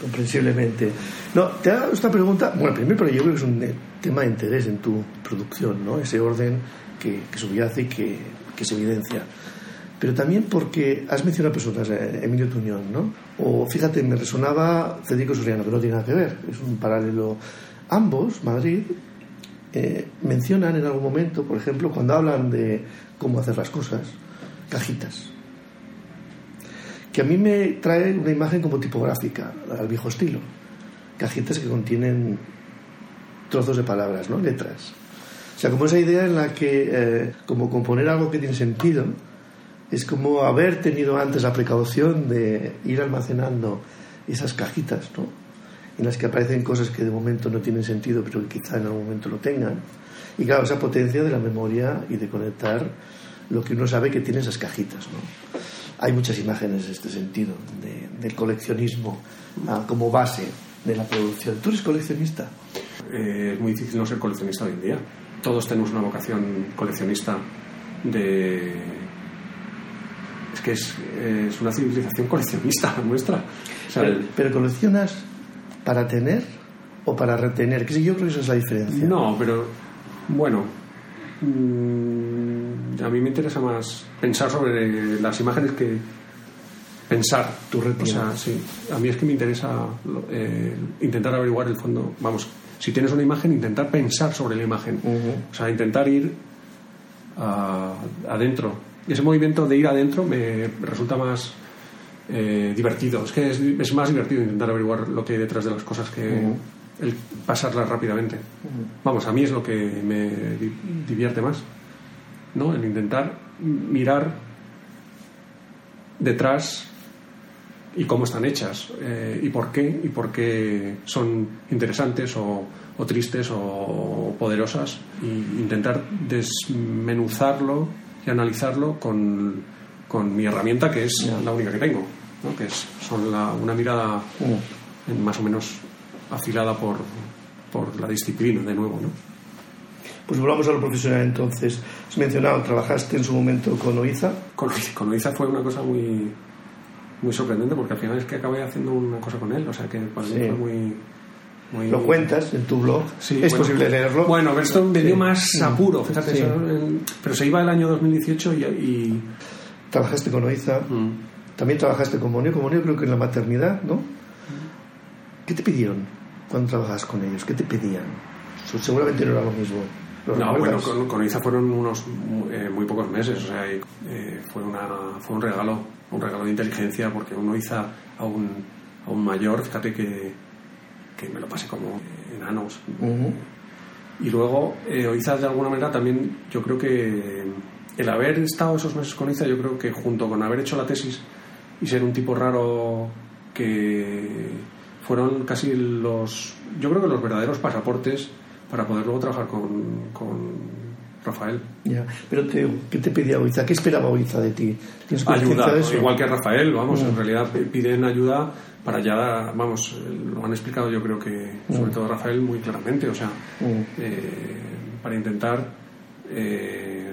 A: comprensiblemente. No, te hago esta pregunta, bueno, primero, pero yo creo que es un tema de interés en tu producción, ¿no? Ese orden que, que subyace y que, que se evidencia pero también porque has mencionado personas, eh, Emilio Tuñón, ¿no? O fíjate, me resonaba Federico Soriano, que no tiene nada que ver, es un paralelo. Ambos, Madrid, eh, mencionan en algún momento, por ejemplo, cuando hablan de cómo hacer las cosas, cajitas que a mí me trae una imagen como tipográfica, al viejo estilo. Cajitas que contienen trozos de palabras, ¿no? Letras. O sea, como esa idea en la que, eh, como componer algo que tiene sentido, es como haber tenido antes la precaución de ir almacenando esas cajitas, ¿no? En las que aparecen cosas que de momento no tienen sentido, pero que quizá en algún momento lo tengan. Y claro, esa potencia de la memoria y de conectar lo que uno sabe que tiene esas cajitas, ¿no? hay muchas imágenes en este sentido, del coleccionismo ah, como base de la producción. ¿Tú eres coleccionista?
B: Eh, es muy difícil no ser coleccionista hoy en día. Todos tenemos una vocación coleccionista de... Es que es, una civilización coleccionista nuestra.
A: pero, coleccionas para tener o para retener? Que yo creo que esa es la diferencia.
B: No, pero bueno, Mm, a mí me interesa más pensar sobre las imágenes que pensar.
A: Tu o
B: sea, sí. A mí es que me interesa eh, intentar averiguar el fondo. Vamos, si tienes una imagen, intentar pensar sobre la imagen. O sea, intentar ir adentro. Y ese movimiento de ir adentro me resulta más eh, divertido. Es que es, más divertido intentar averiguar lo que hay detrás de las cosas que el pasarlas rápidamente. Vamos, a mí es lo que me divierte más, ¿no? El intentar mirar detrás y cómo están hechas eh, y por qué y por qué son interesantes o, tristes o poderosas y intentar desmenuzarlo y analizarlo con, con mi herramienta que es la única que tengo ¿no? que es son una mirada más o menos afilada por, por la disciplina de nuevo, ¿no?
A: Pues volvamos a lo profesional entonces. Has mencionado, trabajaste en su momento con Oiza.
B: Con, con Oiza fue una cosa muy, muy sorprendente porque al final es que acabé haciendo una cosa con él, o sea que para mí fue muy, muy...
A: Lo cuentas en tu blog,
B: sí,
A: es posible leerlo.
B: Bueno, pero esto me dio más apuro, fíjate, pero se iba el año 2018 y...
A: Trabajaste con Oiza, mm. también trabajaste con Monio, con Monio creo que en la maternidad, ¿no? Mm. ¿Qué te pidieron? cuando trabajas con ellos? ¿Qué te pedían? Seguramente no era lo mismo.
B: No, bueno, con, con, Iza fueron unos eh, muy pocos meses, o sea, eh, fue, una, fue un regalo, un regalo de inteligencia, porque uno Iza a un, a un mayor, fíjate que, que me lo pasé como enanos. Y luego, eh, Oiza de alguna manera también, yo creo que el haber estado esos meses con Iza, yo creo que junto con haber hecho la tesis y ser un tipo raro que fueron casi los, yo creo que los verdaderos pasaportes para poder luego trabajar con, con Rafael.
A: Ya, pero te, ¿qué te pedía Oiza? ¿Qué esperaba Oiza de ti?
B: Ayuda, igual que Rafael, vamos, en realidad piden ayuda para ya, vamos, lo han explicado yo creo que, sobre todo Rafael, muy claramente, o sea, eh, para intentar eh,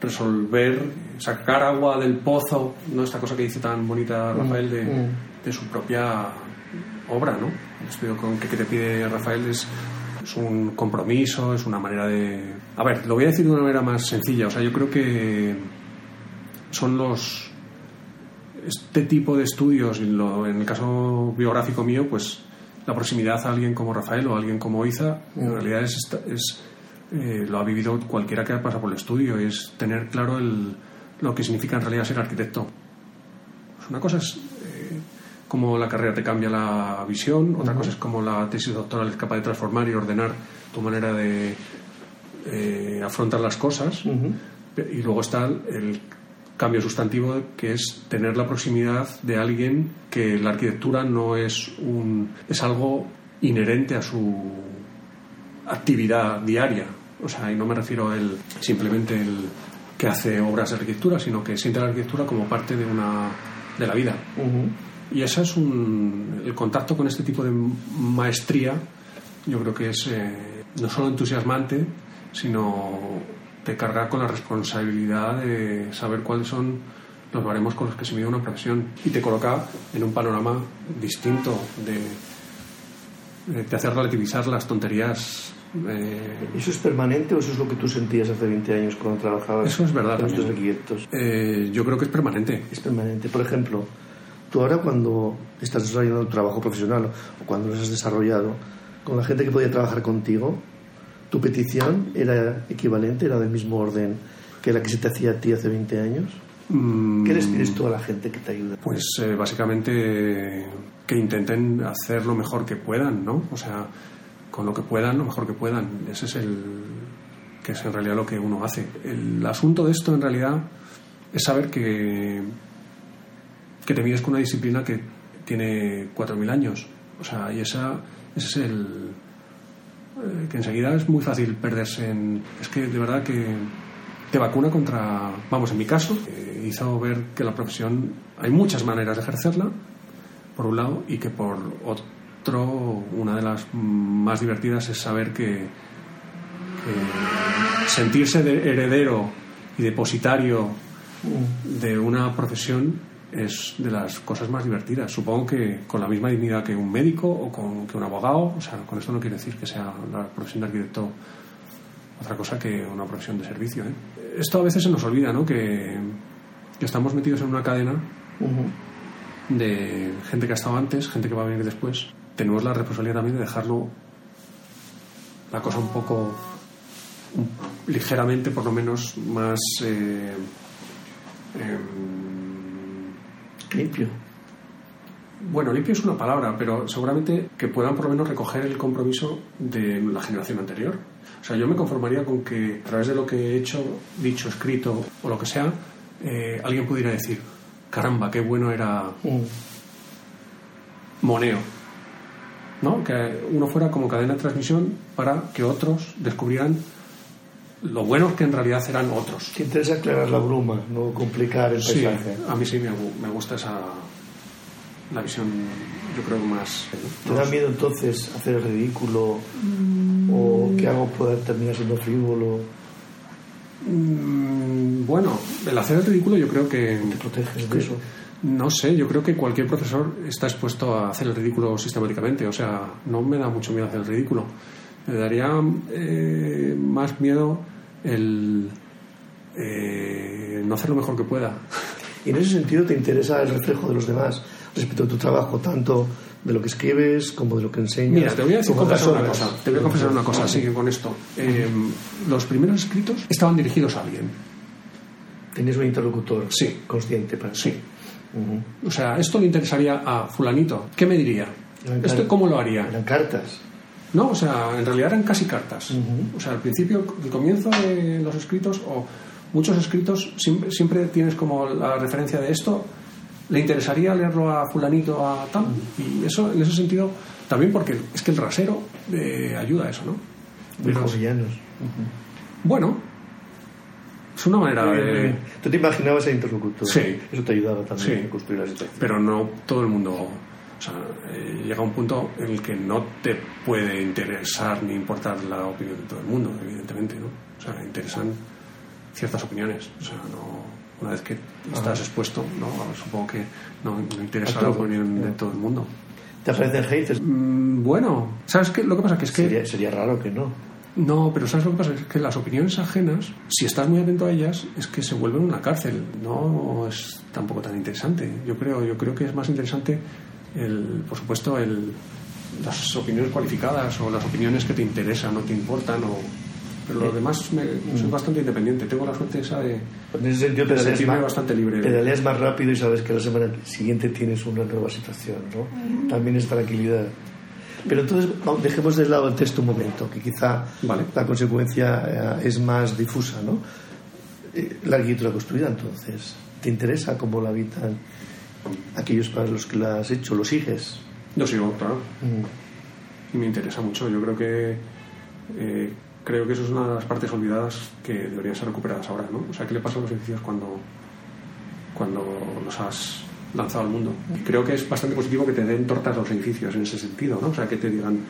B: resolver, sacar agua del pozo, ¿no? Esta cosa que dice tan bonita Rafael de,
A: Mm.
B: de su propia obra, ¿no? El estudio con que, que te pide Rafael es, es un compromiso, es una manera de... A ver, lo voy a decir de una manera más sencilla, o sea, yo creo que son los... Este tipo de estudios, lo- en el caso biográfico mío, pues la proximidad a alguien como Rafael o a alguien como Iza, en realidad es, es eh, lo ha vivido cualquiera que pasa por el estudio, es tener claro el, lo que significa en realidad ser arquitecto. Pues una cosa es eh, cómo la carrera te cambia la visión, otra cosa es cómo la tesis doctoral es capaz de transformar y ordenar tu manera de eh, afrontar las cosas. Y luego está el cambio sustantivo que es tener la proximidad de alguien que la arquitectura no es un es algo inherente a su actividad diaria. O sea, y no me refiero a el simplemente el que hace obras de arquitectura, sino que siente la arquitectura como parte de una de la vida. Y ese es un, el contacto con este tipo de maestría, yo creo que es eh, no solo entusiasmante, sino te cargar con la responsabilidad de saber cuáles son los baremos con los que se mide una profesión y te coloca en un panorama distinto de, te hace relativizar las tonterías eh,
A: ¿Eso es permanente o eso es lo que tú sentías hace 20 años cuando trabajabas
B: Eso es verdad
A: con estos arquitectos?
B: eh, yo creo que es permanente
A: Es permanente. Por ejemplo, tú ahora cuando estás desarrollando un trabajo profesional o cuando lo has desarrollado, con la gente que podía trabajar contigo, ¿tu petición era equivalente, era del mismo orden que la que se te hacía a ti hace 20 años?
B: Mm,
A: ¿Qué les pides tú a la gente que te ayuda?
B: Pues eh, básicamente que intenten hacer lo mejor que puedan, ¿no? O sea, con lo que puedan, lo mejor que puedan. Ese es el que es en realidad lo que uno hace. El asunto de esto en realidad es saber que que te mides con una disciplina que tiene 4.000 años. O sea, y esa ese es el eh, que enseguida es muy fácil perderse en es que de verdad que te vacuna contra vamos en mi caso eh, hizo ver que la profesión hay muchas maneras de ejercerla por un lado y que por otro una de las más divertidas es saber que, que sentirse de heredero y depositario de una profesión es de las cosas más divertidas. Supongo que con la misma dignidad que un médico o con, que un abogado. O sea, con esto no quiere decir que sea la profesión de arquitecto otra cosa que una profesión de servicio. ¿eh? Esto a veces se nos olvida, ¿no? Que, que estamos metidos en una cadena de gente que ha estado antes, gente que va a venir después. Tenemos la responsabilidad también de dejarlo la cosa un poco un- ligeramente, por lo menos, más eh, em,
A: Limpio.
B: bueno, limpio es una palabra, pero seguramente que puedan por lo menos recoger el compromiso de la generación anterior. O sea, yo me conformaría con que a través de lo que he hecho, dicho, escrito o lo que sea, eh, alguien pudiera decir, caramba, qué bueno era
A: Mm.
B: Moneo. ¿No? Que uno fuera como cadena de transmisión para que otros descubrieran lo buenos que en realidad eran otros.
A: Te interesa aclarar la bruma, no complicar el
B: Sí,
A: paisaje.
B: a mí sí me, me gusta esa la visión, yo creo más.
A: ¿Te da miedo entonces hacer el ridículo o que algo pueda terminar siendo frívolo?
B: Mm, Bueno, el hacer el ridículo yo creo que
A: ¿Te proteges de eso?
B: no sé, yo creo que cualquier profesor está expuesto a hacer el ridículo sistemáticamente. O sea, no me da mucho miedo hacer el ridículo. Me daría eh, más miedo el eh, no hacer lo mejor que pueda.
A: Y en ese sentido te interesa el reflejo de los demás respecto a tu trabajo, tanto de lo que escribes como de lo que enseñas.
B: Mira, te voy a decir confesar una cosa. Te voy a confesar una cosa, sigue con esto. Eh, los primeros escritos estaban dirigidos a alguien.
A: Tenías un interlocutor
B: Sí.
A: consciente para
B: Sí. O sea, esto le interesaría a fulanito. ¿Qué me diría? ¿Esto cómo lo haría?
A: Eran cartas.
B: No, o sea, en realidad eran casi cartas. O sea, al principio, el comienzo de los escritos o muchos escritos siempre, siempre tienes como la referencia de esto. ¿Le interesaría leerlo a fulanito, a tal? Y eso, en ese sentido, también porque es que el rasero eh, ayuda a eso, ¿no? Pero,
A: jovellanos.
B: bueno, es una manera
A: bien,
B: de...
A: bien. Tú te imaginabas el interlocutor.
B: Sí.
A: Eso te ayudaba también
B: Sí.
A: a construir la situación.
B: Pero no todo el mundo... O sea, eh, llega un punto en el que no te puede interesar ni importar la opinión de todo el mundo, evidentemente, ¿no? O sea, interesan ciertas opiniones. O sea, no, una vez que estás expuesto, ¿no? supongo que no, interesa la opinión de todo el mundo.
A: ¿Te aparecen haters?
B: Mm, bueno, ¿sabes qué? Lo que pasa que es que...
A: Sería, sería raro que no.
B: No, pero ¿sabes lo que pasa? Es que las opiniones ajenas, si estás muy atento a ellas, es que se vuelven una cárcel. No es tampoco tan interesante. Yo creo, yo creo que es más interesante, el, por supuesto, el, las opiniones cualificadas o las opiniones que te interesan o te importan o pero lo demás me, soy mm. bastante independiente. Tengo la suerte esa de,
A: en ese sentido,
B: de más, bastante libre.
A: Pedaleas más rápido y sabes que la semana siguiente tienes una nueva situación, ¿no? También es tranquilidad. Pero entonces dejemos de lado el texto un momento, que quizá la consecuencia eh, es más difusa, ¿no? Eh, la arquitectura construida, entonces, ¿te interesa cómo la habitan aquellos para los que la has hecho, los sigues?
B: Yo sigo, claro. Mm. Y me interesa mucho. Yo creo que eh, creo que eso es una de las partes olvidadas que deberían ser recuperadas ahora, ¿no? O sea, ¿qué le pasa a los edificios cuando, cuando los has lanzado al mundo? Y creo que es bastante positivo que te den tortas los edificios en ese sentido, ¿no? O sea, que te digan,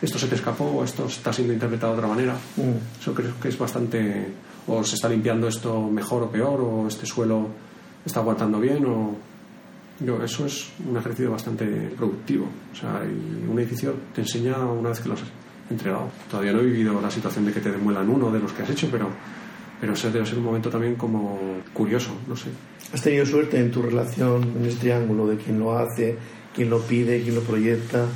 B: esto se te escapó o esto está siendo interpretado de otra manera. Mm. Eso creo que es bastante... O se está limpiando esto mejor o peor, o este suelo está aguantando bien, o... Yo, eso es un ejercicio bastante productivo. O sea, un edificio te enseña una vez que lo has entregado. Todavía no he vivido la situación de que te demuelan uno de los que has hecho, pero, pero ese debe ser un momento también como curioso, no sé.
A: ¿Has tenido suerte en tu relación en este triángulo de quién lo hace, quién lo pide, quién lo proyecta?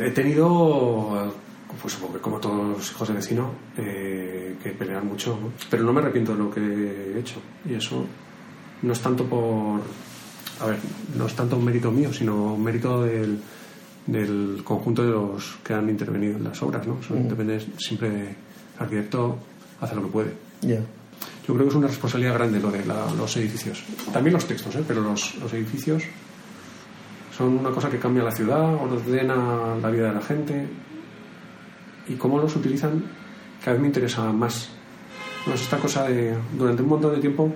B: he tenido, pues como todos los hijos de vecino, eh, que pelean mucho, pero no me arrepiento de lo que he hecho. Y eso no es tanto por. Ver, no es tanto un mérito mío, sino un mérito del del conjunto de los que han intervenido en las obras, ¿no? Mm. Depende siempre de arquitecto hace lo que puede. Yo creo que es una responsabilidad grande lo de los edificios. También los textos, ¿eh? pero los, los, edificios son una cosa que cambia la ciudad, ordena la vida de la gente y cómo los utilizan cada vez me interesa más. No es esta cosa de, durante un montón de tiempo,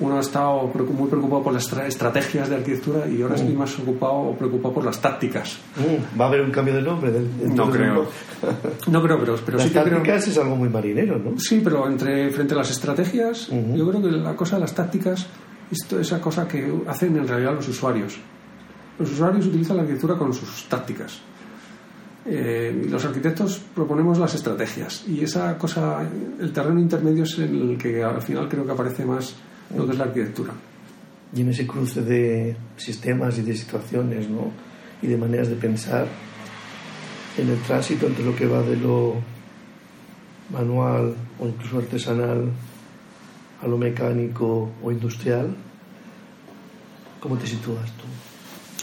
B: uno ha estado muy preocupado por las estrategias de arquitectura y ahora estoy mm. más ocupado o preocupado por las tácticas.
A: Mm, ¿Va a haber un cambio de nombre? Del,
B: no creo. no creo, pero, pero
A: las
B: sí
A: tácticas es algo muy marinero, ¿no?
B: Sí, pero entre, frente a las estrategias, yo creo que la cosa de las tácticas es esa cosa que hacen en realidad los usuarios. Los usuarios utilizan la arquitectura con sus tácticas. Eh, los arquitectos proponemos las estrategias. Y esa cosa, el terreno intermedio es en el que al final creo que aparece más lo que es la arquitectura.
A: Y en ese cruce de sistemas y de situaciones ¿no? y de maneras de pensar, en el tránsito entre lo que va de lo manual o incluso artesanal a lo mecánico o industrial, ¿cómo te sitúas tú?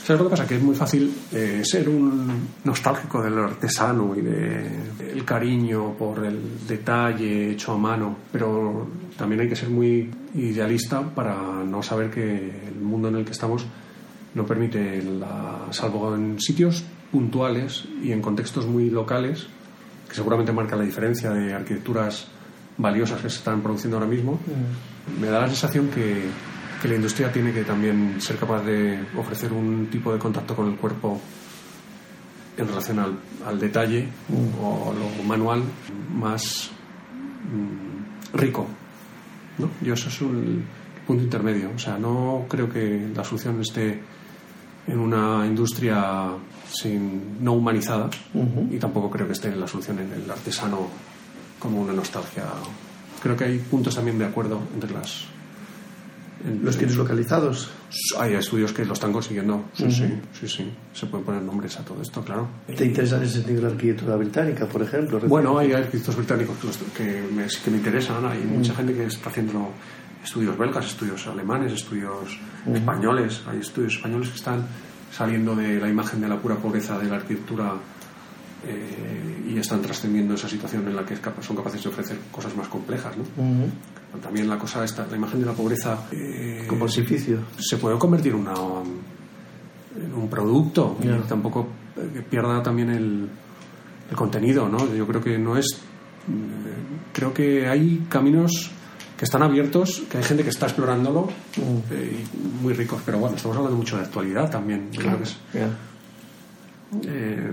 B: ¿Sabes lo que pasa? Que es muy fácil eh, ser un nostálgico del artesano y del de, cariño por el detalle hecho a mano, pero también hay que ser muy idealista para no saber que el mundo en el que estamos no permite, la, salvo en sitios puntuales y en contextos muy locales, que seguramente marca la diferencia de arquitecturas valiosas que se están produciendo ahora mismo, mm. me da la sensación que que la industria tiene que también ser capaz de ofrecer un tipo de contacto con el cuerpo en relación al, detalle o lo manual más mm, rico. ¿No? Yo eso es un punto intermedio. O sea, no creo que la solución esté en una industria sin, no humanizada y tampoco creo que esté en la solución en el artesano como una nostalgia. Creo que hay puntos también de acuerdo entre las
A: ¿Los tienes localizados?
B: Hay estudios que lo están consiguiendo. Sí, sí, sí, sí. Se pueden poner nombres a todo esto, claro.
A: ¿Te interesa en ese sentido la arquitectura británica, por ejemplo?
B: Bueno, hay arquitectos británicos que, me, que me interesan. Hay mucha gente que está haciendo estudios belgas, estudios alemanes, estudios españoles. Hay estudios españoles que están saliendo de la imagen de la pura pobreza de la arquitectura eh, y están trascendiendo esa situación en la que son capaces de ofrecer cosas más complejas. ¿no? También la cosa esta, la imagen de la pobreza
A: eh, como
B: se puede convertir en, una, en un producto y tampoco eh, pierda también el, el, contenido. ¿no? Yo creo que no es. Creo que hay caminos que están abiertos, que hay gente que está explorándolo, eh, y muy ricos. Pero bueno, estamos hablando mucho de actualidad también. es- eh,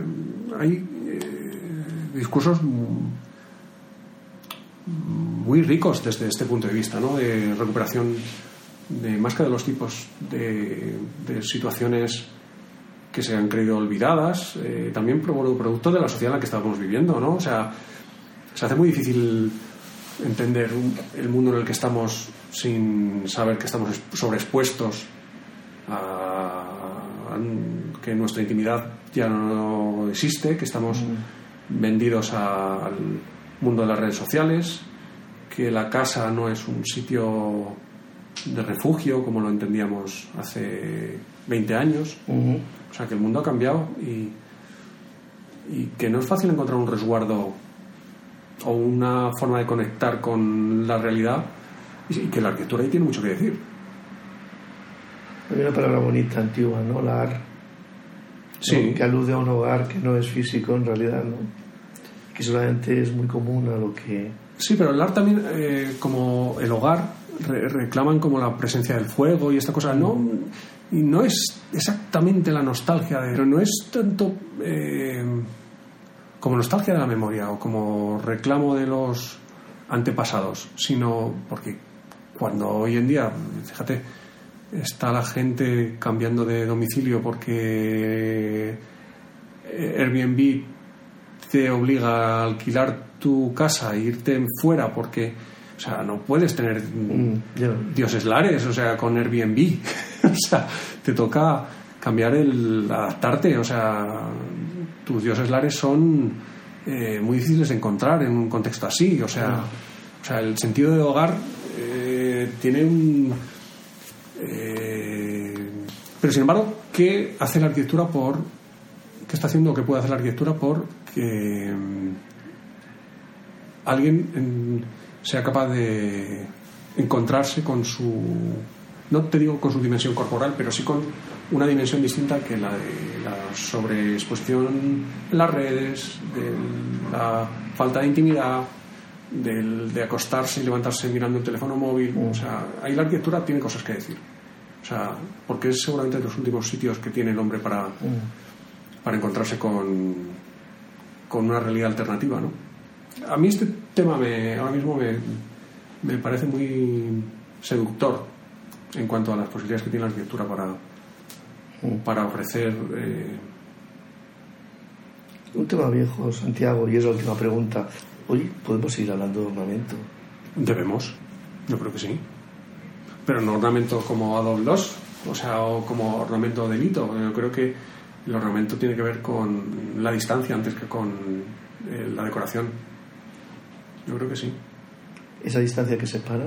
B: hay eh, discursos muy ricos desde este punto de vista, ¿no? De recuperación de más que de los tipos de, de situaciones que se han creído olvidadas, eh, también pro- producto de la sociedad en la que estábamos viviendo, ¿no? O sea, se hace muy difícil entender el mundo en el que estamos sin saber que estamos es- sobreexpuestos a, a que nuestra intimidad ya no existe, que estamos vendidos a- al mundo de las redes sociales, que la casa no es un sitio de refugio como lo entendíamos hace 20 años.
A: Ujú.
B: O sea, que el mundo ha cambiado y, y que no es fácil encontrar un resguardo o una forma de conectar con la realidad y, que la arquitectura ahí tiene mucho que decir.
A: Hay una palabra bonita antigua, ¿no? La ar,
B: Sí.
A: que alude a un hogar que no es físico en realidad, ¿no? Que solamente es muy común a lo que...
B: Sí, pero el también, eh, como el hogar, re- reclaman como la presencia del fuego y esta cosa. No, y no es exactamente la nostalgia, de, pero no es tanto eh, como nostalgia de la memoria o como reclamo de los antepasados, sino porque cuando hoy en día, fíjate, está la gente cambiando de domicilio porque Airbnb te obliga a alquilar tu casa e irte fuera porque, o sea, no puedes tener
A: Mm,
B: dioses lares, o sea, con Airbnb. o sea, te toca cambiar el adaptarte, o sea, tus dioses lares son eh, muy difíciles de encontrar en un contexto así, o sea, o sea el sentido de hogar eh, tiene un... eh, pero sin embargo, ¿qué hace la arquitectura por... ¿Qué está haciendo o qué puede hacer la arquitectura por que mm, alguien en- sea capaz de encontrarse con su no te digo con su dimensión corporal pero sí con una dimensión distinta que la de la sobreexposición en las redes de la falta de intimidad del- de acostarse y levantarse mirando el teléfono móvil. O sea ahí la arquitectura tiene cosas que decir. O sea porque es seguramente de los últimos sitios que tiene el hombre para para encontrarse con, con una realidad alternativa, ¿no? A mí este tema me, ahora mismo me, me parece muy seductor en cuanto a las posibilidades que tiene la arquitectura para, para ofrecer... eh,
A: Un tema viejo, Santiago, y es la última pregunta. Hoy podemos seguir hablando de ornamento.
B: debemos, yo creo que sí. Pero no ornamento como Adolf Loss, o sea, o como ornamento delito. Yo creo que el ornamento tiene que ver con la distancia antes que con eh, la decoración. Yo creo que sí.
A: Esa distancia que separa.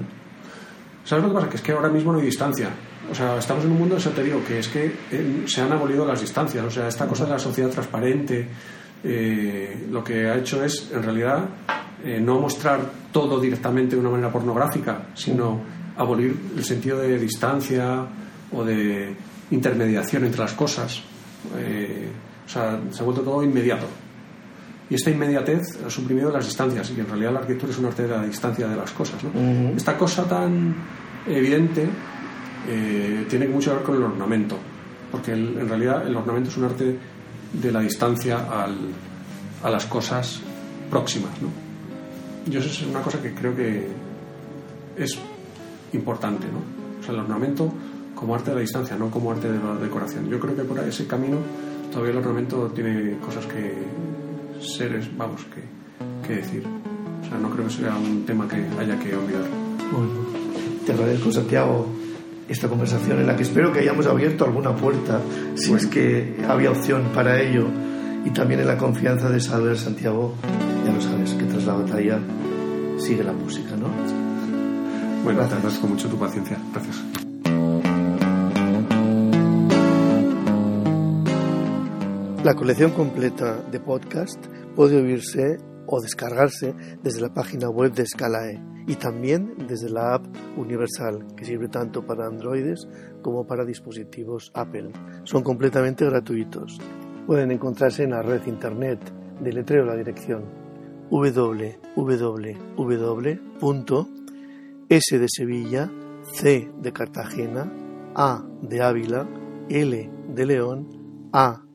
B: ¿Sabes lo que pasa? Que es que ahora mismo no hay distancia. O sea, estamos en un mundo esotérico que es que eh, se han abolido las distancias. O sea, esta cosa de la sociedad transparente eh, lo que ha hecho es, en realidad, eh, no mostrar todo directamente de una manera pornográfica, sino abolir el sentido de distancia o de intermediación entre las cosas. Eh, o sea, se ha vuelto todo inmediato. Y esta inmediatez ha suprimido las distancias y en realidad la arquitectura es un arte de la distancia de las cosas. ¿no?
A: Ujú.
B: Esta cosa tan evidente eh, tiene mucho que ver con el ornamento, porque el- en realidad el ornamento es un arte de la distancia al- a las cosas próximas. ¿no? Yo eso es una cosa que creo que es importante. ¿no? O sea, el ornamento como arte de la distancia, no como arte de la decoración. Yo creo que por ese camino todavía el ornamento tiene cosas que seres, vamos, que, que decir. O sea, no creo que sea un tema que haya que olvidar.
A: Bueno, te agradezco, Santiago, esta conversación en la que espero que hayamos abierto alguna puerta, si es que había opción para ello, y también en la confianza de saber, Santiago, ya lo sabes, que tras la batalla sigue la música, ¿no?
B: Bueno,
A: Gracias.
B: te agradezco mucho tu paciencia. Gracias.
A: La colección completa de podcast puede oírse o descargarse desde la página web de Scalae y también desde la app Universal, que sirve tanto para androides como para dispositivos Apple. Son completamente gratuitos. Pueden encontrarse en la red internet, deletreo la dirección www.scalae.com S de Sevilla, C de Cartagena, A de Ávila, L de León, A